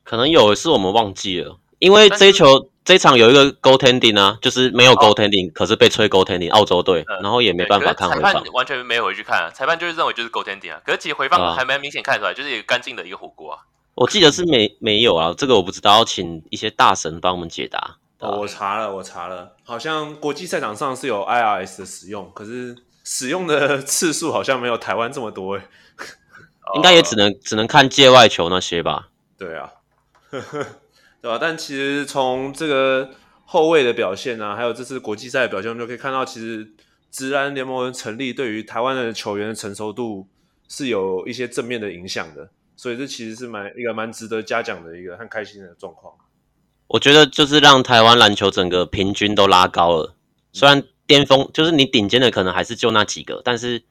可能有是我们忘记了，因为这一球。这一场有一个 goaltending 啊，就是没有 goaltending，、哦、可是被吹 goaltending，澳洲队，嗯、然后也没办法看回放。裁判完全没回去看啊，裁判就是认为就是 goaltending 啊，可是其实回放还蛮明显看出来，就是一个干净的一个火锅啊。我记得是没没有啊，这个我不知道，要请一些大神帮我们解答。哦，我查了，我查了，好像国际赛场上是有 IRS 的使用，可是使用的 次数好像没有台湾这么多诶。应该也只能只能看界外球那些吧。对啊，对吧、啊？但其实从这个后卫的表现啊，还有这次国际赛的表现，我们就可以看到，其实职篮联盟的成立对于台湾的球员的成熟度是有一些正面的影响的。所以这其实是蛮一个蛮值得嘉奖的一个很开心的状况。我觉得就是让台湾篮球整个平均都拉高了。虽然巅峰就是你顶尖的可能还是就那几个，但是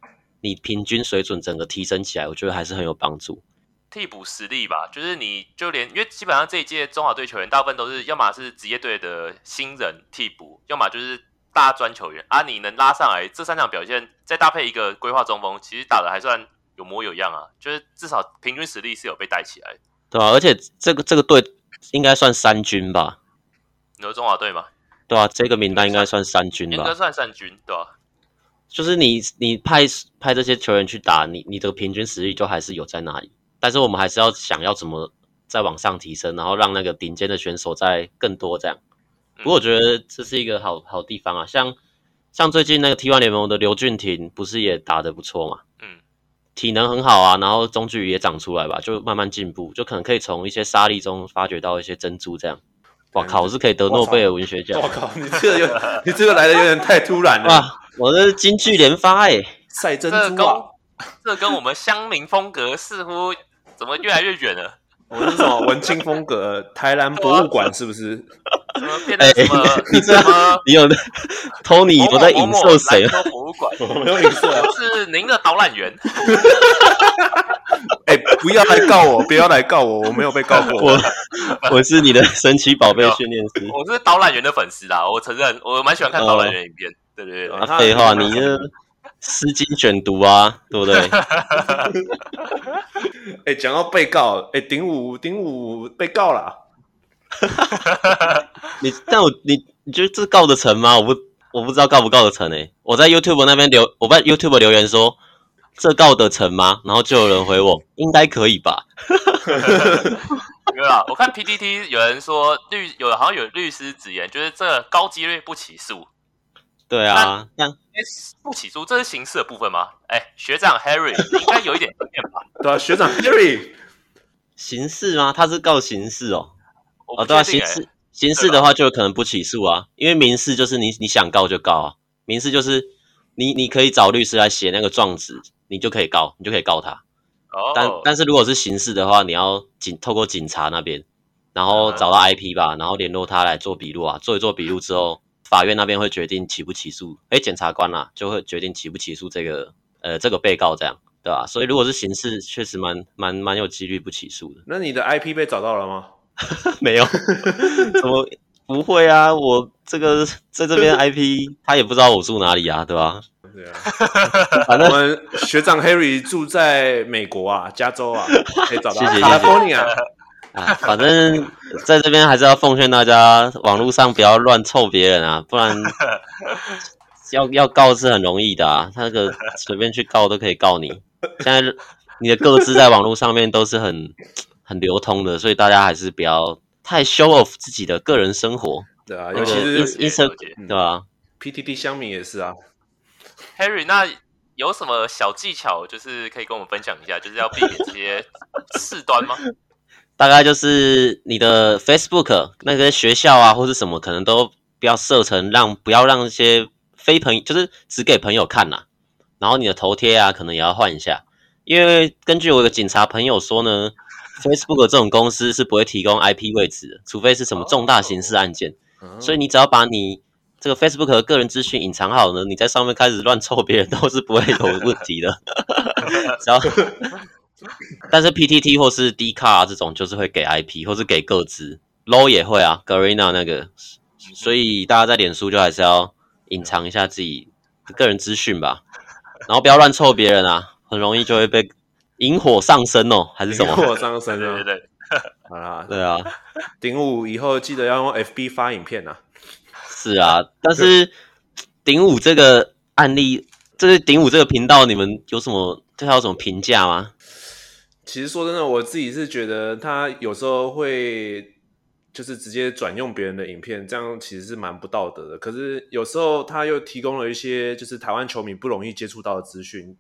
你平均水准整个提升起来，我觉得还是很有帮助。替补实力吧，就是你就连因为基本上这一届中华队球员大部分都是要么是职业队的新人替补，要么就是大专球员啊。你能拉上来这三场表现，再搭配一个规划中锋，其实打的还算。有模有样啊，就是至少平均实力是有被带起来，对啊，而且这个这个队应该算三军吧？你说中华队吗？对啊，这个名单应该算三军吧？应该算三军，对吧、啊？就是你你派派这些球员去打，你你的平均实力就还是有在那里，但是我们还是要想要怎么再往上提升，然后让那个顶尖的选手在更多这样。不过我觉得这是一个好好地方啊，像像最近那个 T1 联盟的刘俊廷不是也打得不错嘛？嗯。体能很好啊，然后中距离也长出来吧，就慢慢进步，就可能可以从一些沙粒中发掘到一些珍珠。这样，哇靠，我是可以得诺贝尔文学奖！我靠，你这个有，你这个来的有点太突然了。哇，我这是金句连发哎，赛珍珠啊，这跟我们乡民风格似乎怎么越来越远了？我们是什么文青风格？台南博物馆是不是？怎么变得什么？欸、你这你有的？Tony，我在影射谁？博物馆，我没有影射，是您的导览员。哎、欸，不要来告我！不要来告我！我没有被告过。我我是你的神奇宝贝训练师。我是导览员的粉丝啦，我承认，我蛮喜欢看导览员影片。哦、对对对，废、啊、话，你这诗经选读啊，对不对？哎、欸，讲到被告，哎、欸，鼎武鼎武被告了。你但我你你觉得这告得成吗？我不我不知道告不告得成诶、欸。我在 YouTube 那边留，我在 YouTube 留言说这告得成吗？然后就有人回我应该可以吧。没有啊，我看 PTT 有人说律有好像有律师直言，就是这高几率不起诉。对啊，那不起诉这是刑事的部分吗？哎、欸，学长 Harry 应该有一点经验吧？对啊，学长 Harry 刑事吗？他是告刑事哦。哦，对啊，刑事刑事的话就有可能不起诉啊，因为民事就是你你想告就告啊，民事就是你你可以找律师来写那个状纸，你就可以告，你就可以告他。哦，但但是如果是刑事的话，你要警透过警察那边，然后找到 IP 吧，然后联络他来做笔录啊，做一做笔录之后，法院那边会决定起不起诉，诶，检察官啊就会决定起不起诉这个呃这个被告这样，对吧？所以如果是刑事，确实蛮蛮蛮有几率不起诉的。那你的 IP 被找到了吗？没有，怎么不会啊？我这个在这边 IP，他也不知道我住哪里啊，对吧？对啊，反正我们学长 Harry 住在美国啊，加州啊，可以找到。谢谢谢谢。啊，反正在这边还是要奉劝大家，网络上不要乱凑别人啊，不然要要告是很容易的啊，他那个随便去告都可以告你。现在你的各自在网络上面都是很。很流通的，所以大家还是不要太 show off 自己的个人生活。对啊，尤其是 Instagram 对吧？PTT 香民也是啊。Harry，那有什么小技巧，就是可以跟我们分享一下，就是要避免这些事端吗？大概就是你的 Facebook 那个学校啊，或是什么，可能都不要设成让不要让一些非朋友，就是只给朋友看呐、啊。然后你的头贴啊，可能也要换一下，因为根据我的警察朋友说呢。Facebook 这种公司是不会提供 IP 位置的，除非是什么重大刑事案件。Oh, oh. 所以你只要把你这个 Facebook 的个人资讯隐藏好呢，你在上面开始乱凑别人都是不会有问题的。只要，但是 PTT 或是 Dcard 这种就是会给 IP 或是给个资，Low 也会啊，Garena 那个。所以大家在脸书就还是要隐藏一下自己的个人资讯吧，然后不要乱凑别人啊，很容易就会被。引火上身哦，还是什么？引火上身啊！对对对，好啦，对啊，顶五以后记得要用 FB 发影片啊。是啊，但是顶五这个案例，这是顶五这个频道，你们有什么对他有什么评价吗？其实说真的，我自己是觉得他有时候会就是直接转用别人的影片，这样其实是蛮不道德的。可是有时候他又提供了一些就是台湾球迷不容易接触到的资讯，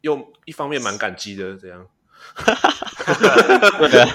又一方面蛮感激的，这样。对啊，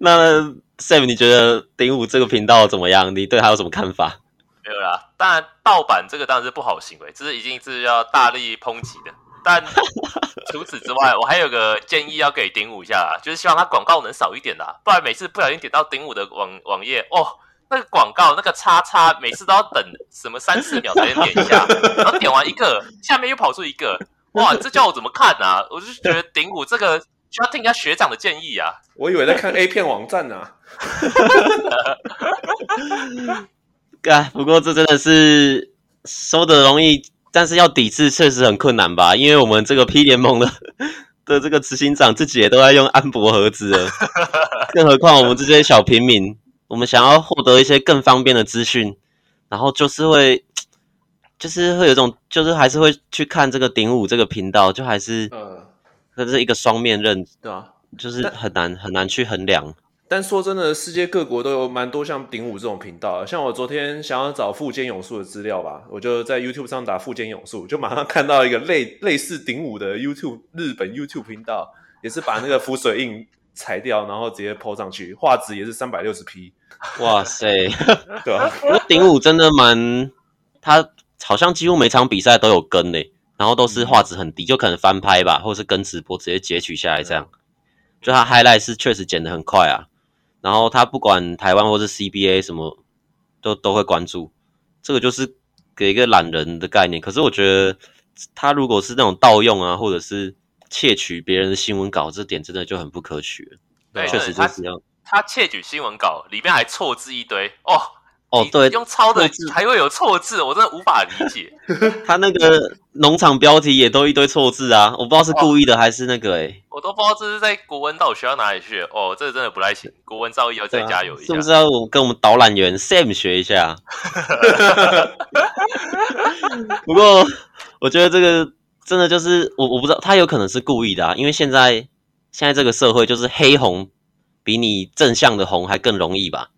那 Sam，你觉得顶五这个频道怎么样？你对他有什么看法？没有啦，当然盗版这个当然是不好行为，这是一定是要大力抨击的。但 除此之外，我还有个建议要给顶五一下啦，就是希望他广告能少一点啦，不然每次不小心点到顶五的网网页，哦，那个广告那个叉叉，每次都要等什么三四秒才能点一下，然后点完一个，下面又跑出一个，哇，这叫我怎么看啊？我就觉得顶五这个需要听一下学长的建议啊。我以为在看 A 片网站呢、啊。啊，不过这真的是说的容易，但是要抵制确实很困难吧？因为我们这个 P 联盟的的这个执行长自己也都在用安博盒子了，更何况我们这些小平民，我们想要获得一些更方便的资讯，然后就是会，就是会有一种，就是还是会去看这个顶五这个频道，就还是，呃，这是一个双面刃，对啊，就是很难很难去衡量。但说真的，世界各国都有蛮多像顶五这种频道。像我昨天想要找富坚勇树的资料吧，我就在 YouTube 上打富坚勇树，就马上看到一个类类似顶五的 YouTube 日本 YouTube 频道，也是把那个浮水印裁掉，然后直接 po 上去，画质也是三百六十 P。哇塞，对啊，那顶五真的蛮，他好像几乎每场比赛都有跟诶，然后都是画质很低，就可能翻拍吧，或者是跟直播直接截取下来这样，就他 highlight 是确实剪得很快啊。然后他不管台湾或是 CBA 什么，都都会关注。这个就是给一个懒人的概念。可是我觉得他如果是那种盗用啊，或者是窃取别人的新闻稿，这点真的就很不可取。对，确实就是这样。他窃取新闻稿里面还错字一堆哦。哦，对，用抄的还会有错字，我真的无法理解。他那个农场标题也都一堆错字啊，我不知道是故意的还是那个哎、欸，我都不知道这是在国文到底学到哪里去。哦，这个真的不太行，国文造诣要再加油一下。是不是要我跟我们导览员 Sam 学一下？不过我觉得这个真的就是我我不知道他有可能是故意的啊，因为现在现在这个社会就是黑红比你正向的红还更容易吧。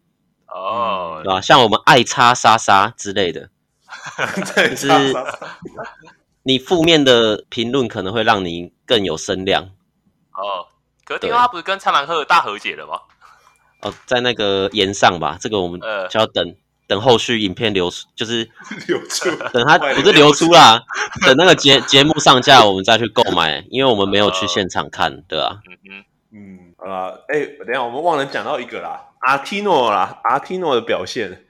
哦、oh, 对吧？像我们爱叉莎莎之类的，就是你负面的评论可能会让你更有声量。哦、oh,，可是听说他不是跟苍蓝鸽大和解了吗？哦，在那个炎上吧，这个我们就要等、呃、等后续影片流出，就是流出，等他不是流出啦，等那个节节目上架，我们再去购买，因为我们没有去现场看，对啊。嗯嗯嗯，好啦，哎、欸，等一下我们忘了讲到一个啦。阿提诺啦，阿提诺的表现，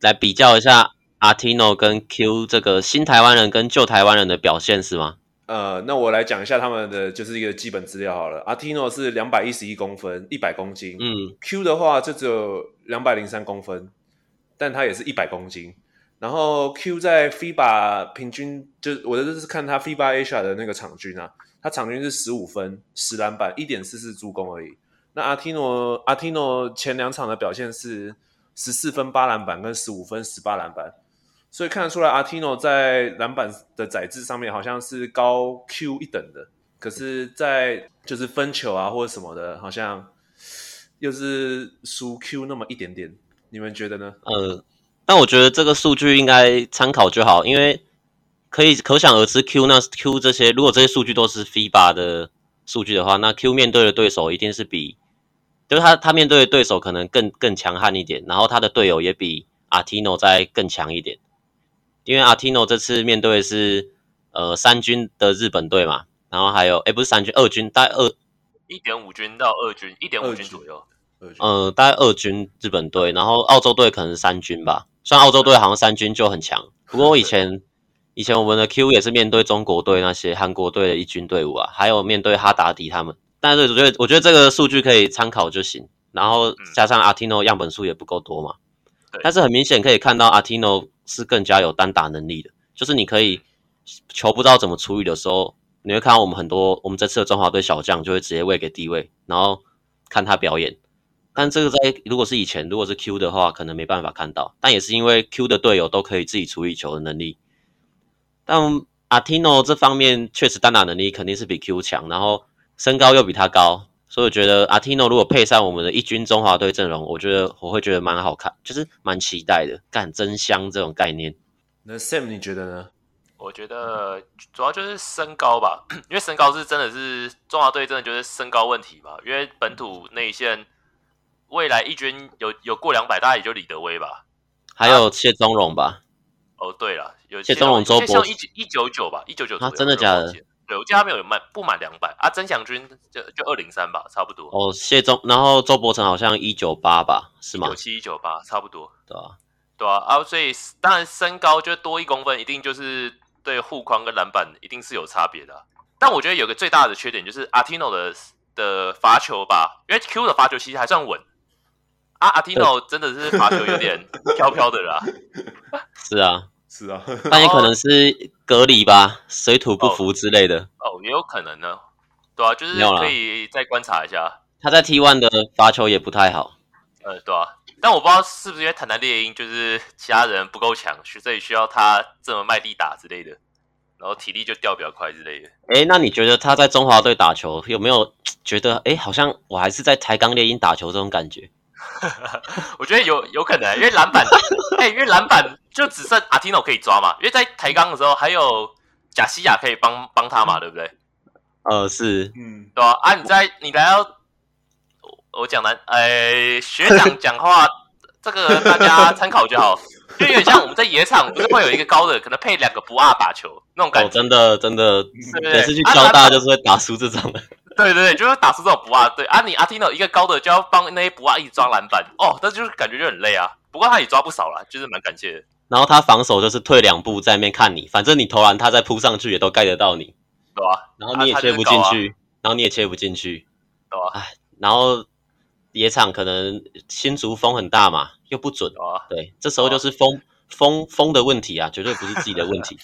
来比较一下阿提诺跟 Q 这个新台湾人跟旧台湾人的表现是吗？呃，那我来讲一下他们的就是一个基本资料好了。阿提诺是两百一十一公分，一百公斤。嗯，Q 的话就只有两百零三公分，但他也是一百公斤。然后 Q 在 FIBA 平均，就我的就是看他 FIBA Asia 的那个场均啊，他场均是十五分、十篮板、一点四四助攻而已。那阿提诺，阿提诺前两场的表现是十四分八篮板跟十五分十八篮板，所以看得出来阿提诺在篮板的载质上面好像是高 Q 一等的，可是，在就是分球啊或者什么的，好像又是输 Q 那么一点点，你们觉得呢？呃，但我觉得这个数据应该参考就好，因为可以可想而知，Q 那 Q 这些如果这些数据都是 FIBA 的数据的话，那 Q 面对的对手一定是比。就是他，他面对的对手可能更更强悍一点，然后他的队友也比阿提诺再更强一点，因为阿提诺这次面对的是呃三军的日本队嘛，然后还有诶不是三军，二军大概二一点五军到二军一点五军左右，呃大概二军日本队，然后澳洲队可能是三军吧，虽然澳洲队好像三军就很强，不过我以前以前我们的 Q 也是面对中国队那些韩国队的一军队伍啊，还有面对哈达迪他们。但是我觉得，我觉得这个数据可以参考就行。然后加上阿提诺样本数也不够多嘛，但是很明显可以看到阿提诺是更加有单打能力的。就是你可以球不知道怎么处理的时候，你会看到我们很多我们这次的中华队小将就会直接喂给低位，然后看他表演。但这个在如果是以前，如果是 Q 的话，可能没办法看到。但也是因为 Q 的队友都可以自己处理球的能力。但阿提诺这方面确实单打能力肯定是比 Q 强，然后身高又比他高，所以我觉得阿提诺如果配上我们的一军中华队阵容，我觉得我会觉得蛮好看，就是蛮期待的，干真香这种概念。那 Sam 你觉得呢？我觉得主要就是身高吧，因为身高是真的是中华队真的就是身高问题吧，因为本土内线。未来一军有有过两百，大概也就李德威吧，还有谢宗荣吧。哦，对了，有谢宗荣、周博，一一九九吧，一九九。他真的假的？对，我记得他没有满不满两百啊。曾祥军就就二零三吧，差不多。哦，谢宗，然后周伯成好像一九八吧，是吗？九七一九八，差不多。对啊，对啊，啊，所以当然身高就多一公分，一定就是对护框跟篮板一定是有差别的。但我觉得有个最大的缺点就是阿提诺的的罚球吧，因为 Q 的罚球其实还算稳。啊，阿提诺真的是罚球有点飘飘的啦。是啊，是啊，但也可能是隔离吧，水土不服之类的。哦，哦，也有可能呢。对啊，就是可以再观察一下。他在 T1 的罚球也不太好。呃，对啊，但我不知道是不是因为台南猎鹰就是其他人不够强，所以需要他这么卖力打之类的，然后体力就掉比较快之类的。哎，那你觉得他在中华队打球有没有觉得，哎，好像我还是在台钢猎鹰打球这种感觉？我觉得有有可能，因为篮板，哎、欸，因为篮板就只剩阿提诺可以抓嘛，因为在抬杠的时候还有贾西亚可以帮帮他嘛，对不对？呃，是，嗯，对吧？啊，你在你来到我讲的，哎、欸，学长讲话，这个大家参考就好，就有点像我们在野场不是会有一个高的，可能配两个不二把球那种感觉，哦、真的真的，每次去交大就是会打输这种的。对对对，就是打出这种不二。对啊，你阿提诺一个高的就要帮那些不二一直抓篮板哦，那就是感觉就很累啊。不过他也抓不少啦，就是蛮感谢的。然后他防守就是退两步在那边看你，反正你投篮他再扑上去也都盖得到你，对吧？然后你也切不进去，然后你也切不进去，对吧？哎，然后野场可能新竹风很大嘛，又不准，对，这时候就是风。风风的问题啊，绝对不是自己的问题。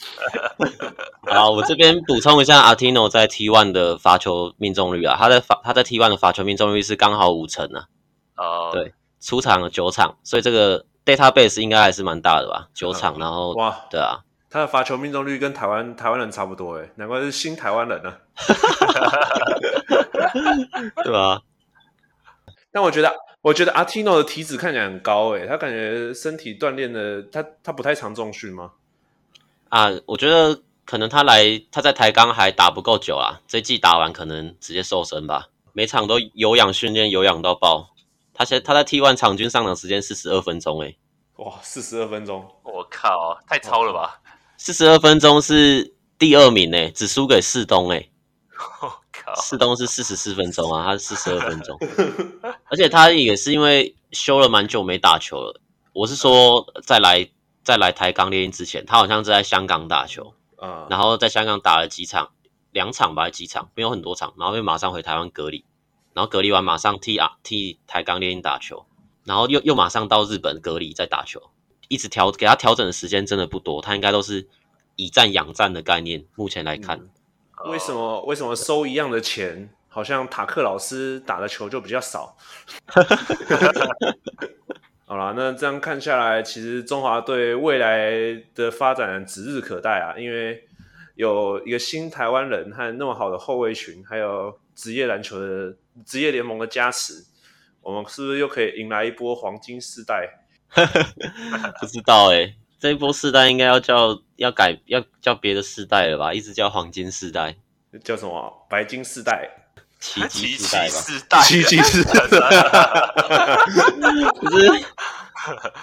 好，我这边补充一下，阿提诺在 T1 的罚球命中率啊，他在罚他在 T1 的罚球命中率是刚好五成啊。哦，对，出场了九场，所以这个 database 应该还是蛮大的吧？九场，然后哇，对啊，他的罚球命中率跟台湾台湾人差不多诶，难怪是新台湾人呢。对吧？但我觉得。我觉得阿提诺的体脂看起来很高诶，他感觉身体锻炼的，他他不太常重训吗？啊，我觉得可能他来他在台钢还打不够久啊，这季打完可能直接瘦身吧。每场都有氧训练，有氧到爆。他现他在 T one 场均上场时间四十二分钟诶，哇，四十二分钟，我靠，太超了吧！四十二分钟是第二名诶，只输给世东诶。四东是四十四分钟啊，他是四十二分钟，而且他也是因为休了蛮久没打球了。我是说，在来在来台钢猎鹰之前，他好像是在香港打球，嗯，然后在香港打了几场，两场吧，几场没有很多场，然后又马上回台湾隔离，然后隔离完马上替啊替台钢猎鹰打球，然后又又马上到日本隔离再打球，一直调给他调整的时间真的不多，他应该都是以战养战的概念，目前来看。嗯为什么为什么收一样的钱，好像塔克老师打的球就比较少？好啦，那这样看下来，其实中华队未来的发展指日可待啊！因为有一个新台湾人和那么好的后卫群，还有职业篮球的职业联盟的加持，我们是不是又可以迎来一波黄金世代？不知道哎、欸。这一波世代应该要叫要改要叫别的世代了吧？一直叫黄金世代，叫什么？白金世代、奇迹世代吧？奇迹世代。可 是，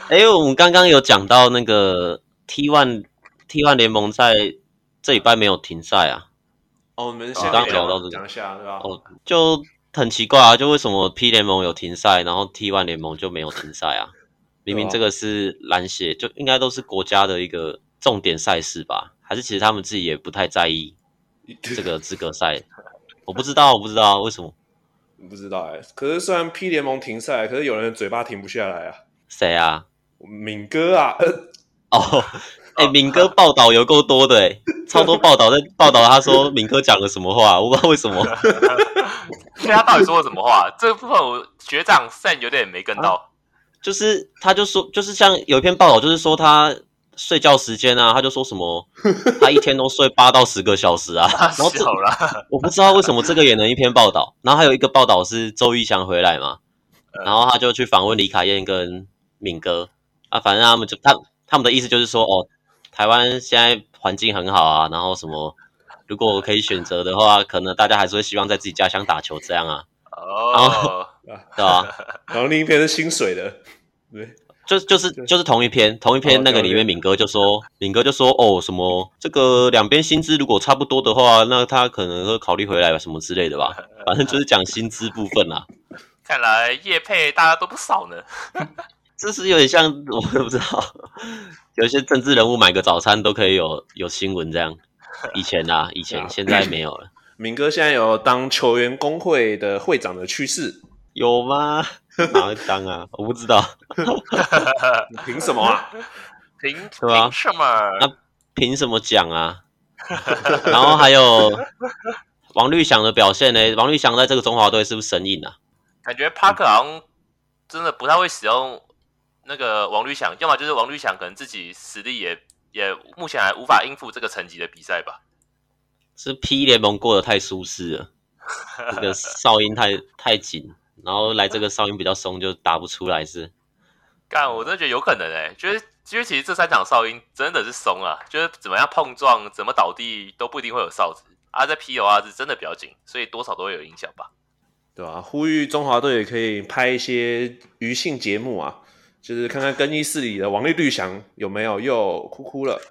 哎、欸，我们刚刚有讲到那个 T One T One 联盟在这礼拜没有停赛啊。哦，我们先刚聊到这个，讲一下对吧？哦，就很奇怪啊，就为什么 P 联盟有停赛，然后 T One 联盟就没有停赛啊？明明这个是篮协，就应该都是国家的一个重点赛事吧？还是其实他们自己也不太在意这个资格赛？我不知道，我不知道为什么。不知道哎、欸。可是虽然 P 联盟停赛，可是有人嘴巴停不下来啊。谁啊？敏哥啊。哦，哎、欸，敏哥报道有够多的哎、欸。超多报道在报道他说敏哥讲了什么话，我不知道为什么。他到底说了什么话？这部分我学长 Sam 有点没跟到。啊、就是他就说，就是像有一篇报道，就是说他睡觉时间啊，他就说什么 他一天都睡八到十个小时啊。然后这我不知道为什么这个也能一篇报道。然后还有一个报道是周玉祥回来嘛，然后他就去访问李卡燕跟敏哥啊，反正他们就他他们的意思就是说，哦，台湾现在环境很好啊，然后什么。如果我可以选择的话，可能大家还是会希望在自己家乡打球这样啊。哦、oh.，对吧？然后另一篇是薪水的，对，就就是就是同一篇，同一篇那个里面，敏哥就说，敏哥就说，哦，什么这个两边薪资如果差不多的话，那他可能会考虑回来吧什么之类的吧。反正就是讲薪资部分啦。看来业配大家都不少呢。这是有点像，我也不知道，有些政治人物买个早餐都可以有有新闻这样。以前啊，以前现在没有了。敏哥现在有当球员工会的会长的趋势，有吗？哪会当啊？我不知道。凭什么啊？凭凭什么？那凭什么讲啊？然后还有王律翔的表现呢？王律翔在这个中华队是不是神隐啊？感觉帕克好像真的不太会使用那个王律翔，要么就是王律翔可能自己实力也。也目前还无法应付这个层级的比赛吧？是 P 联盟过得太舒适了，这个哨音太太紧，然后来这个哨音比较松，就打不出来是。干，我真的觉得有可能诶、欸，就是因为其实这三场哨音真的是松啊，就是怎么样碰撞、怎么倒地都不一定会有哨子，啊，在 POR 是真的比较紧，所以多少都会有影响吧？对啊，呼吁中华队也可以拍一些余兴节目啊。就是看看更衣室里的王力绿翔有没有又哭哭了，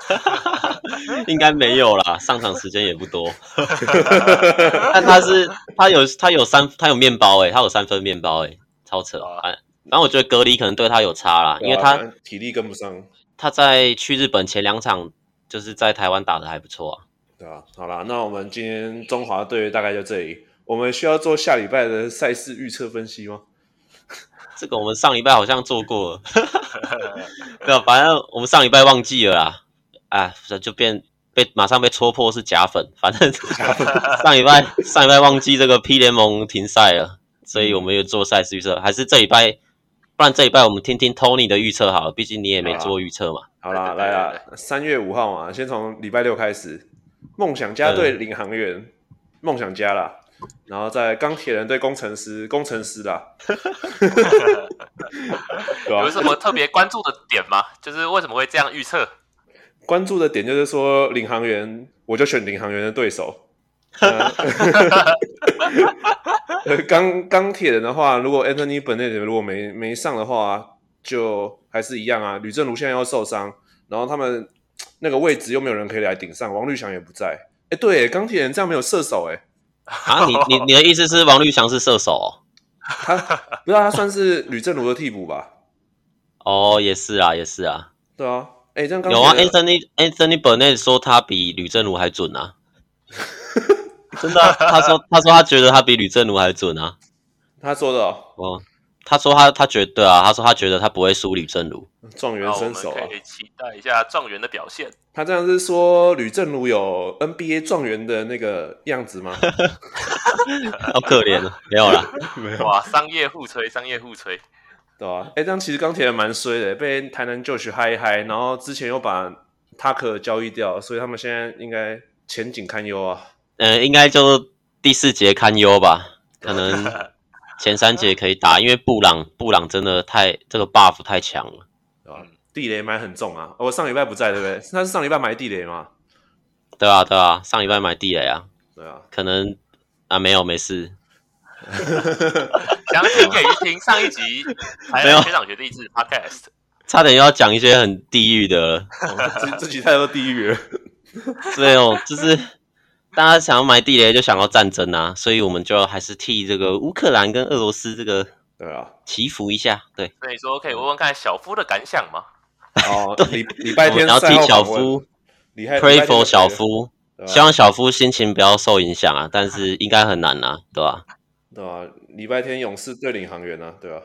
应该没有啦，上场时间也不多。但他是他有他有三他有面包诶、欸，他有三分面包诶、欸，超扯啊！然后我觉得隔离可能对他有差啦，因为他体力跟不上。他在去日本前两场就是在台湾打的还不错啊。对啊，好啦，那我们今天中华队大概就这里。我们需要做下礼拜的赛事预测分析吗？这个我们上礼拜好像做过了，没有，反正我们上礼拜忘记了啦，哎，就变被马上被戳破是假粉，反正上礼拜上礼拜忘记这个 P 联盟停赛了，所以我们又做赛事预测，还是这礼拜，不然这礼拜我们听听 Tony 的预测好了，毕竟你也没做预测嘛。好啦，来啦，三月五号嘛，先从礼拜六开始，梦想家对领航员，梦想家啦。然后在钢铁人对工程师，工程师啦，有什么特别关注的点吗？就是为什么会这样预测？关注的点就是说领航员，我就选领航员的对手。钢钢 铁人的话，如果 Anthony Bennett 如果没没上的话，就还是一样啊。吕正如现在要受伤，然后他们那个位置又没有人可以来顶上，王绿翔也不在。哎，对，钢铁人这样没有射手，哎。啊，你你你的意思是王绿翔是射手？哦？他不知道他算是吕正如的替补吧？哦，也是啊，也是啊。对啊，哎，这样刚有啊，Anthony Anthony Burnett 说他比吕正如还准啊。真的，啊，他说他说他觉得他比吕正如还准啊。他说的哦。哦他说他他觉得啊，他说他觉得他不会输吕正如，状元身手啊，可以期待一下状元的表现。他这样是说吕正如有 NBA 状元的那个样子吗？好可怜啊，没有啦，没有。哇，商业互吹，商业互吹，对吧？哎，这样其实钢铁人蛮衰的，被台南 Josh 嗨一嗨，然后之前又把 Tucker 交易掉，所以他们现在应该前景堪忧啊。嗯、呃，应该就第四节堪忧吧，可能。前三节可以打，因为布朗布朗真的太这个 buff 太强了，对吧？地雷买很重啊！我上礼拜不在，对不对？他是上礼拜买地雷吗？对啊，对啊，上礼拜买地雷啊。对啊，可能啊，没有，没事。详情可以去听上一集，还有学长学弟制 podcast，差点又要讲一些很地狱的了，这这集太多地狱了。对哦，就是。大家想要埋地雷，就想要战争啊，所以我们就还是替这个乌克兰跟俄罗斯这个对啊祈福一下。对，所以说可以问问看小夫的感想吗？哦，礼礼拜天要替小夫，pray for 小夫，希望小夫心情不要受影响啊，但是应该很难啊，对吧？对啊，礼拜天勇士对领航员啊，对吧？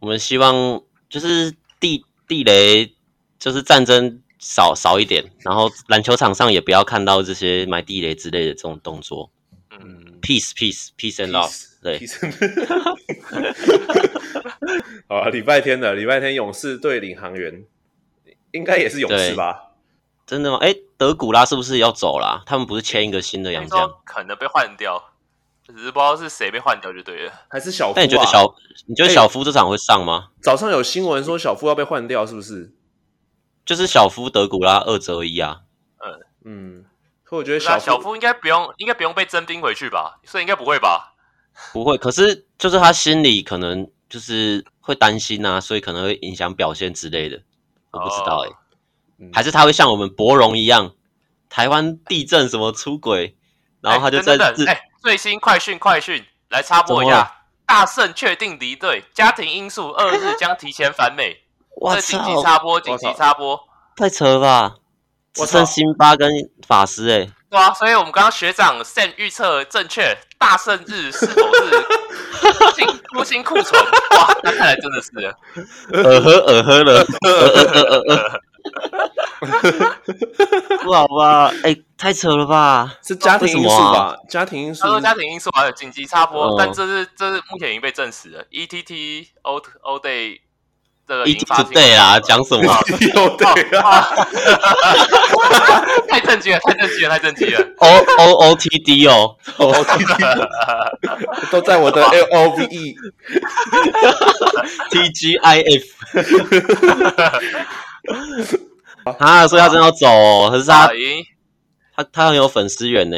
我们希望就是地地雷，就是战争。少少一点，然后篮球场上也不要看到这些埋地雷之类的这种动作。嗯，peace peace peace and love，对。好啊，礼拜天的礼拜天，勇士对领航员，应该也是勇士吧？真的吗？哎，德古拉是不是要走了？他们不是签一个新的洋将？可能被换掉，只是不知道是谁被换掉就对了。还是小夫、啊？那你觉得小？你觉得小夫这场会上吗？早上有新闻说小夫要被换掉，是不是？就是小夫德古拉二折一啊。嗯嗯，可我觉得小小夫应该不用，应该不用被征兵回去吧？所以应该不会吧？不会。可是就是他心里可能就是会担心啊，所以可能会影响表现之类的。我不知道哎、欸。哦还是他会像我们博荣一样，台湾地震什么出轨，然后他就在哎、欸欸，最新快讯快讯来插播一下，大胜确定离队，家庭因素二日将提前返美。哇这紧急插播，紧急插播，太扯了吧！只剩辛巴跟法师哎、欸，对啊，所以我们刚刚学长 Sam 预测正确，大胜日是否是 新出新库存？哇，那看来真的是了，呃呵呃呵了，呃呃呃呃。不好吧？哎、欸，太扯了吧？是家庭因素吧？家庭因素。他说家庭因素还有紧急插播，哦、但这是这是目前已经被证实了。E T T O O Day 这个 E T Day 啊，讲什么？O Day 啊！太正经了！太正经了！太正经了！O O O T D 哦，O T D 都在我的 L O V E T G I F。啊，所以他真的要走，哦，可是他他他很有粉丝缘呢。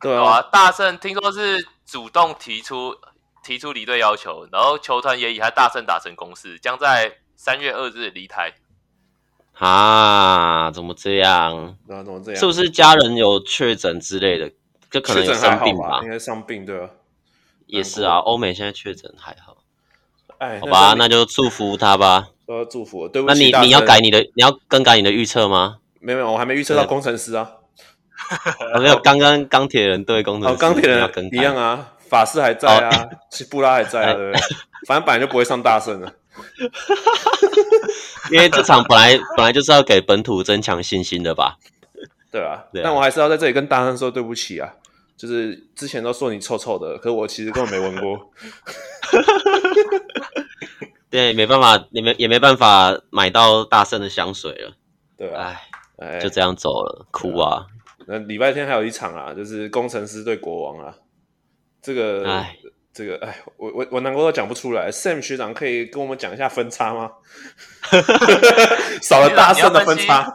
对啊，大圣听说是主动提出提出离队要求，然后球团也与他大圣达成共识，将在三月二日离台。啊，怎么这样？怎么这样？是不是家人有确诊之类的？就可能有生病吧？应该生病对吧？也是啊，欧美现在确诊还好。哎，好吧，那就祝福他吧。说祝福，对不起。那你你要改你的，你要更改你的预测吗？没有没有，我还没预测到工程师啊。没有，刚刚钢铁人对工程师。哦，钢铁人一样啊，法师还在啊，布拉还在啊，对不对？反正本来就不会上大胜了。因为这场本来本来就是要给本土增强信心的吧？对啊，但我还是要在这里跟大圣说对不起啊。就是之前都说你臭臭的，可是我其实根本没闻过。对，没办法，你们也没办法买到大圣的香水了。对啊，哎，就这样走了，哭啊！那礼拜天还有一场啊，就是工程师对国王啊。这个，哎，这个，哎，我我我难过都讲不出来。Sam 学长可以跟我们讲一下分差吗？少了大圣的分差，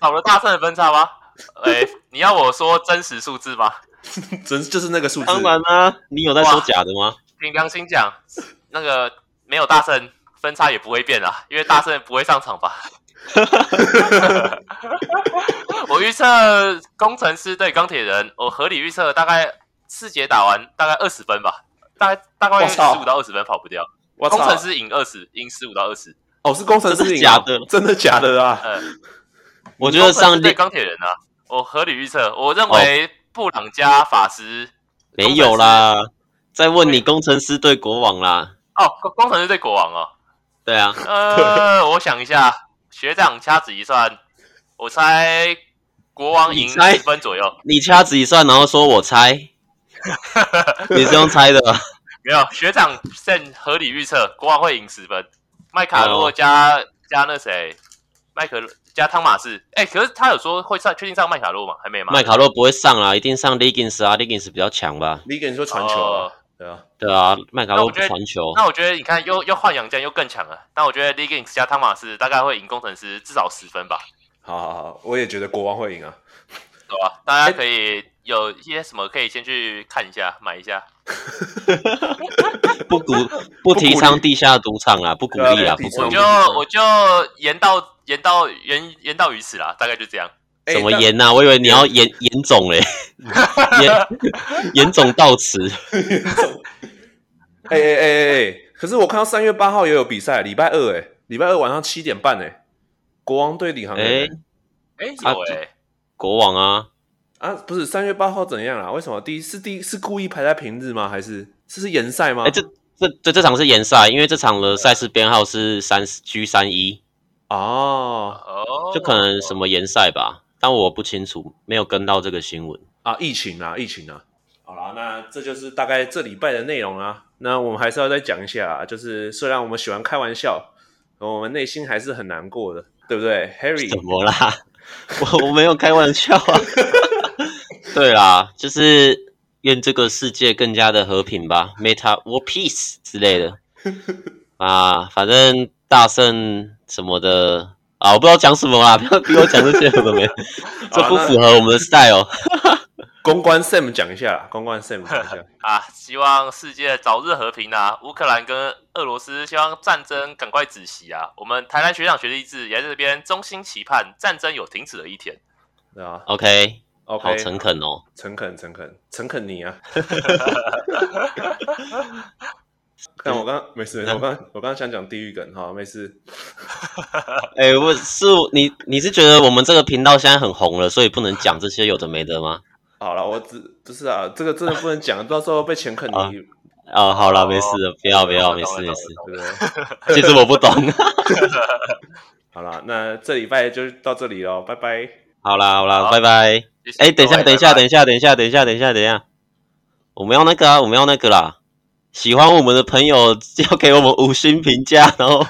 少了大圣的分差吗？哎，你要我说真实数字吗？真就是那个数字。当然啦，你有在说假的吗？凭良心讲，那个。没有大圣分差也不会变啊，因为大圣不会上场吧？我预测工程师对钢铁人，我合理预测大概四节打完大概二十分吧，大概大概十五到二十分跑不掉。工程师赢二十，赢十五到二十。哦，是工程师赢假的，真的假的啊？嗯，我觉得上对钢铁人啊，我合理预测，我认为布朗加法师没有啦。再问你工程师对国王啦。哦，工程师对国王哦，对啊，呃，我想一下，学长掐指一算，我猜国王赢十分左右。你掐指一算，然后说我猜，你是用猜的？没有，学长现合理预测国王会赢十分。麦卡洛加、哦、加那谁，麦克加汤马士，哎，可是他有说会上，确定上麦卡洛吗？还没吗？麦卡洛不会上啦，一定上 Liggins 啊，Liggins 比较强吧？Liggins 说传球啊。对啊，对啊，麦卡洛不传球。那我觉得你看，又又换杨将，又更强了。但我觉得 Liggins 加汤马斯大概会赢工程师至少十分吧。好好好，我也觉得国王会赢啊。对啊，大家可以有一些什么可以先去看一下，买一下。不鼓不提倡地下赌场啊，不鼓励啊。我就我就言到言到言言到于此啦，大概就这样。什么严呐？我以为你要严严总嘞，严严总到此。哎哎哎哎！可是我看到三月八号也有比赛，礼拜二哎，礼拜二晚上七点半哎，国王对领航员。哎哎有哎，国王啊啊！不是三月八号怎样啊？为什么第一是第一是故意排在平日吗？还是这是延赛吗？哎，这这这这场是延赛，因为这场的赛事编号是三 G 三一。哦哦，就可能什么联赛吧，但我不清楚，没有跟到这个新闻啊，疫情啊，疫情啊。好啦，那这就是大概这礼拜的内容啊。那我们还是要再讲一下啊，就是虽然我们喜欢开玩笑，我们内心还是很难过的，对不对，Harry？怎么啦？我我没有开玩笑啊。对啦，就是愿这个世界更加的和平吧，Meta World Peace 之类的啊，反正大圣什么的啊，我不知道讲什么啊，不要逼我讲这些有的没，这不符合我们的 style。公关 Sam 讲一下，公关 Sam 讲一下啊，希望世界早日和平啊！乌克兰跟俄罗斯希望战争赶快止息啊！我们台南学长学弟制也在这边衷心期盼战争有停止的一天，对啊，OK OK，好诚恳哦，诚恳诚恳诚恳你啊！看我刚刚没事没事，我刚我刚刚想讲地狱梗哈，没事。哎、欸，我是你你是觉得我们这个频道现在很红了，所以不能讲这些有的没的吗？好了，我只不是啊，这个真的不能讲，到时候被钱坑你。哦，好了，没事了，不要不要，没事没事。其实我不懂。好了，那这礼拜就到这里喽，拜拜。好啦好啦，拜拜。哎，等一下等一下等一下等一下等一下等一下等一下，我们要那个啊，我们要那个啦。喜欢我们的朋友要给我们五星评价，然后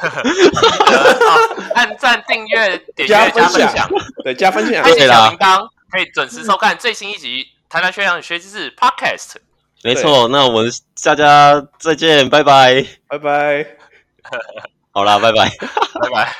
按赞、订阅、点阅、加分享，对，加分享，开启小铃铛。可以准时收看最新一集《台南学长学知识》Podcast。没错，那我们大家再见，拜拜，拜拜。好啦，拜拜，拜拜。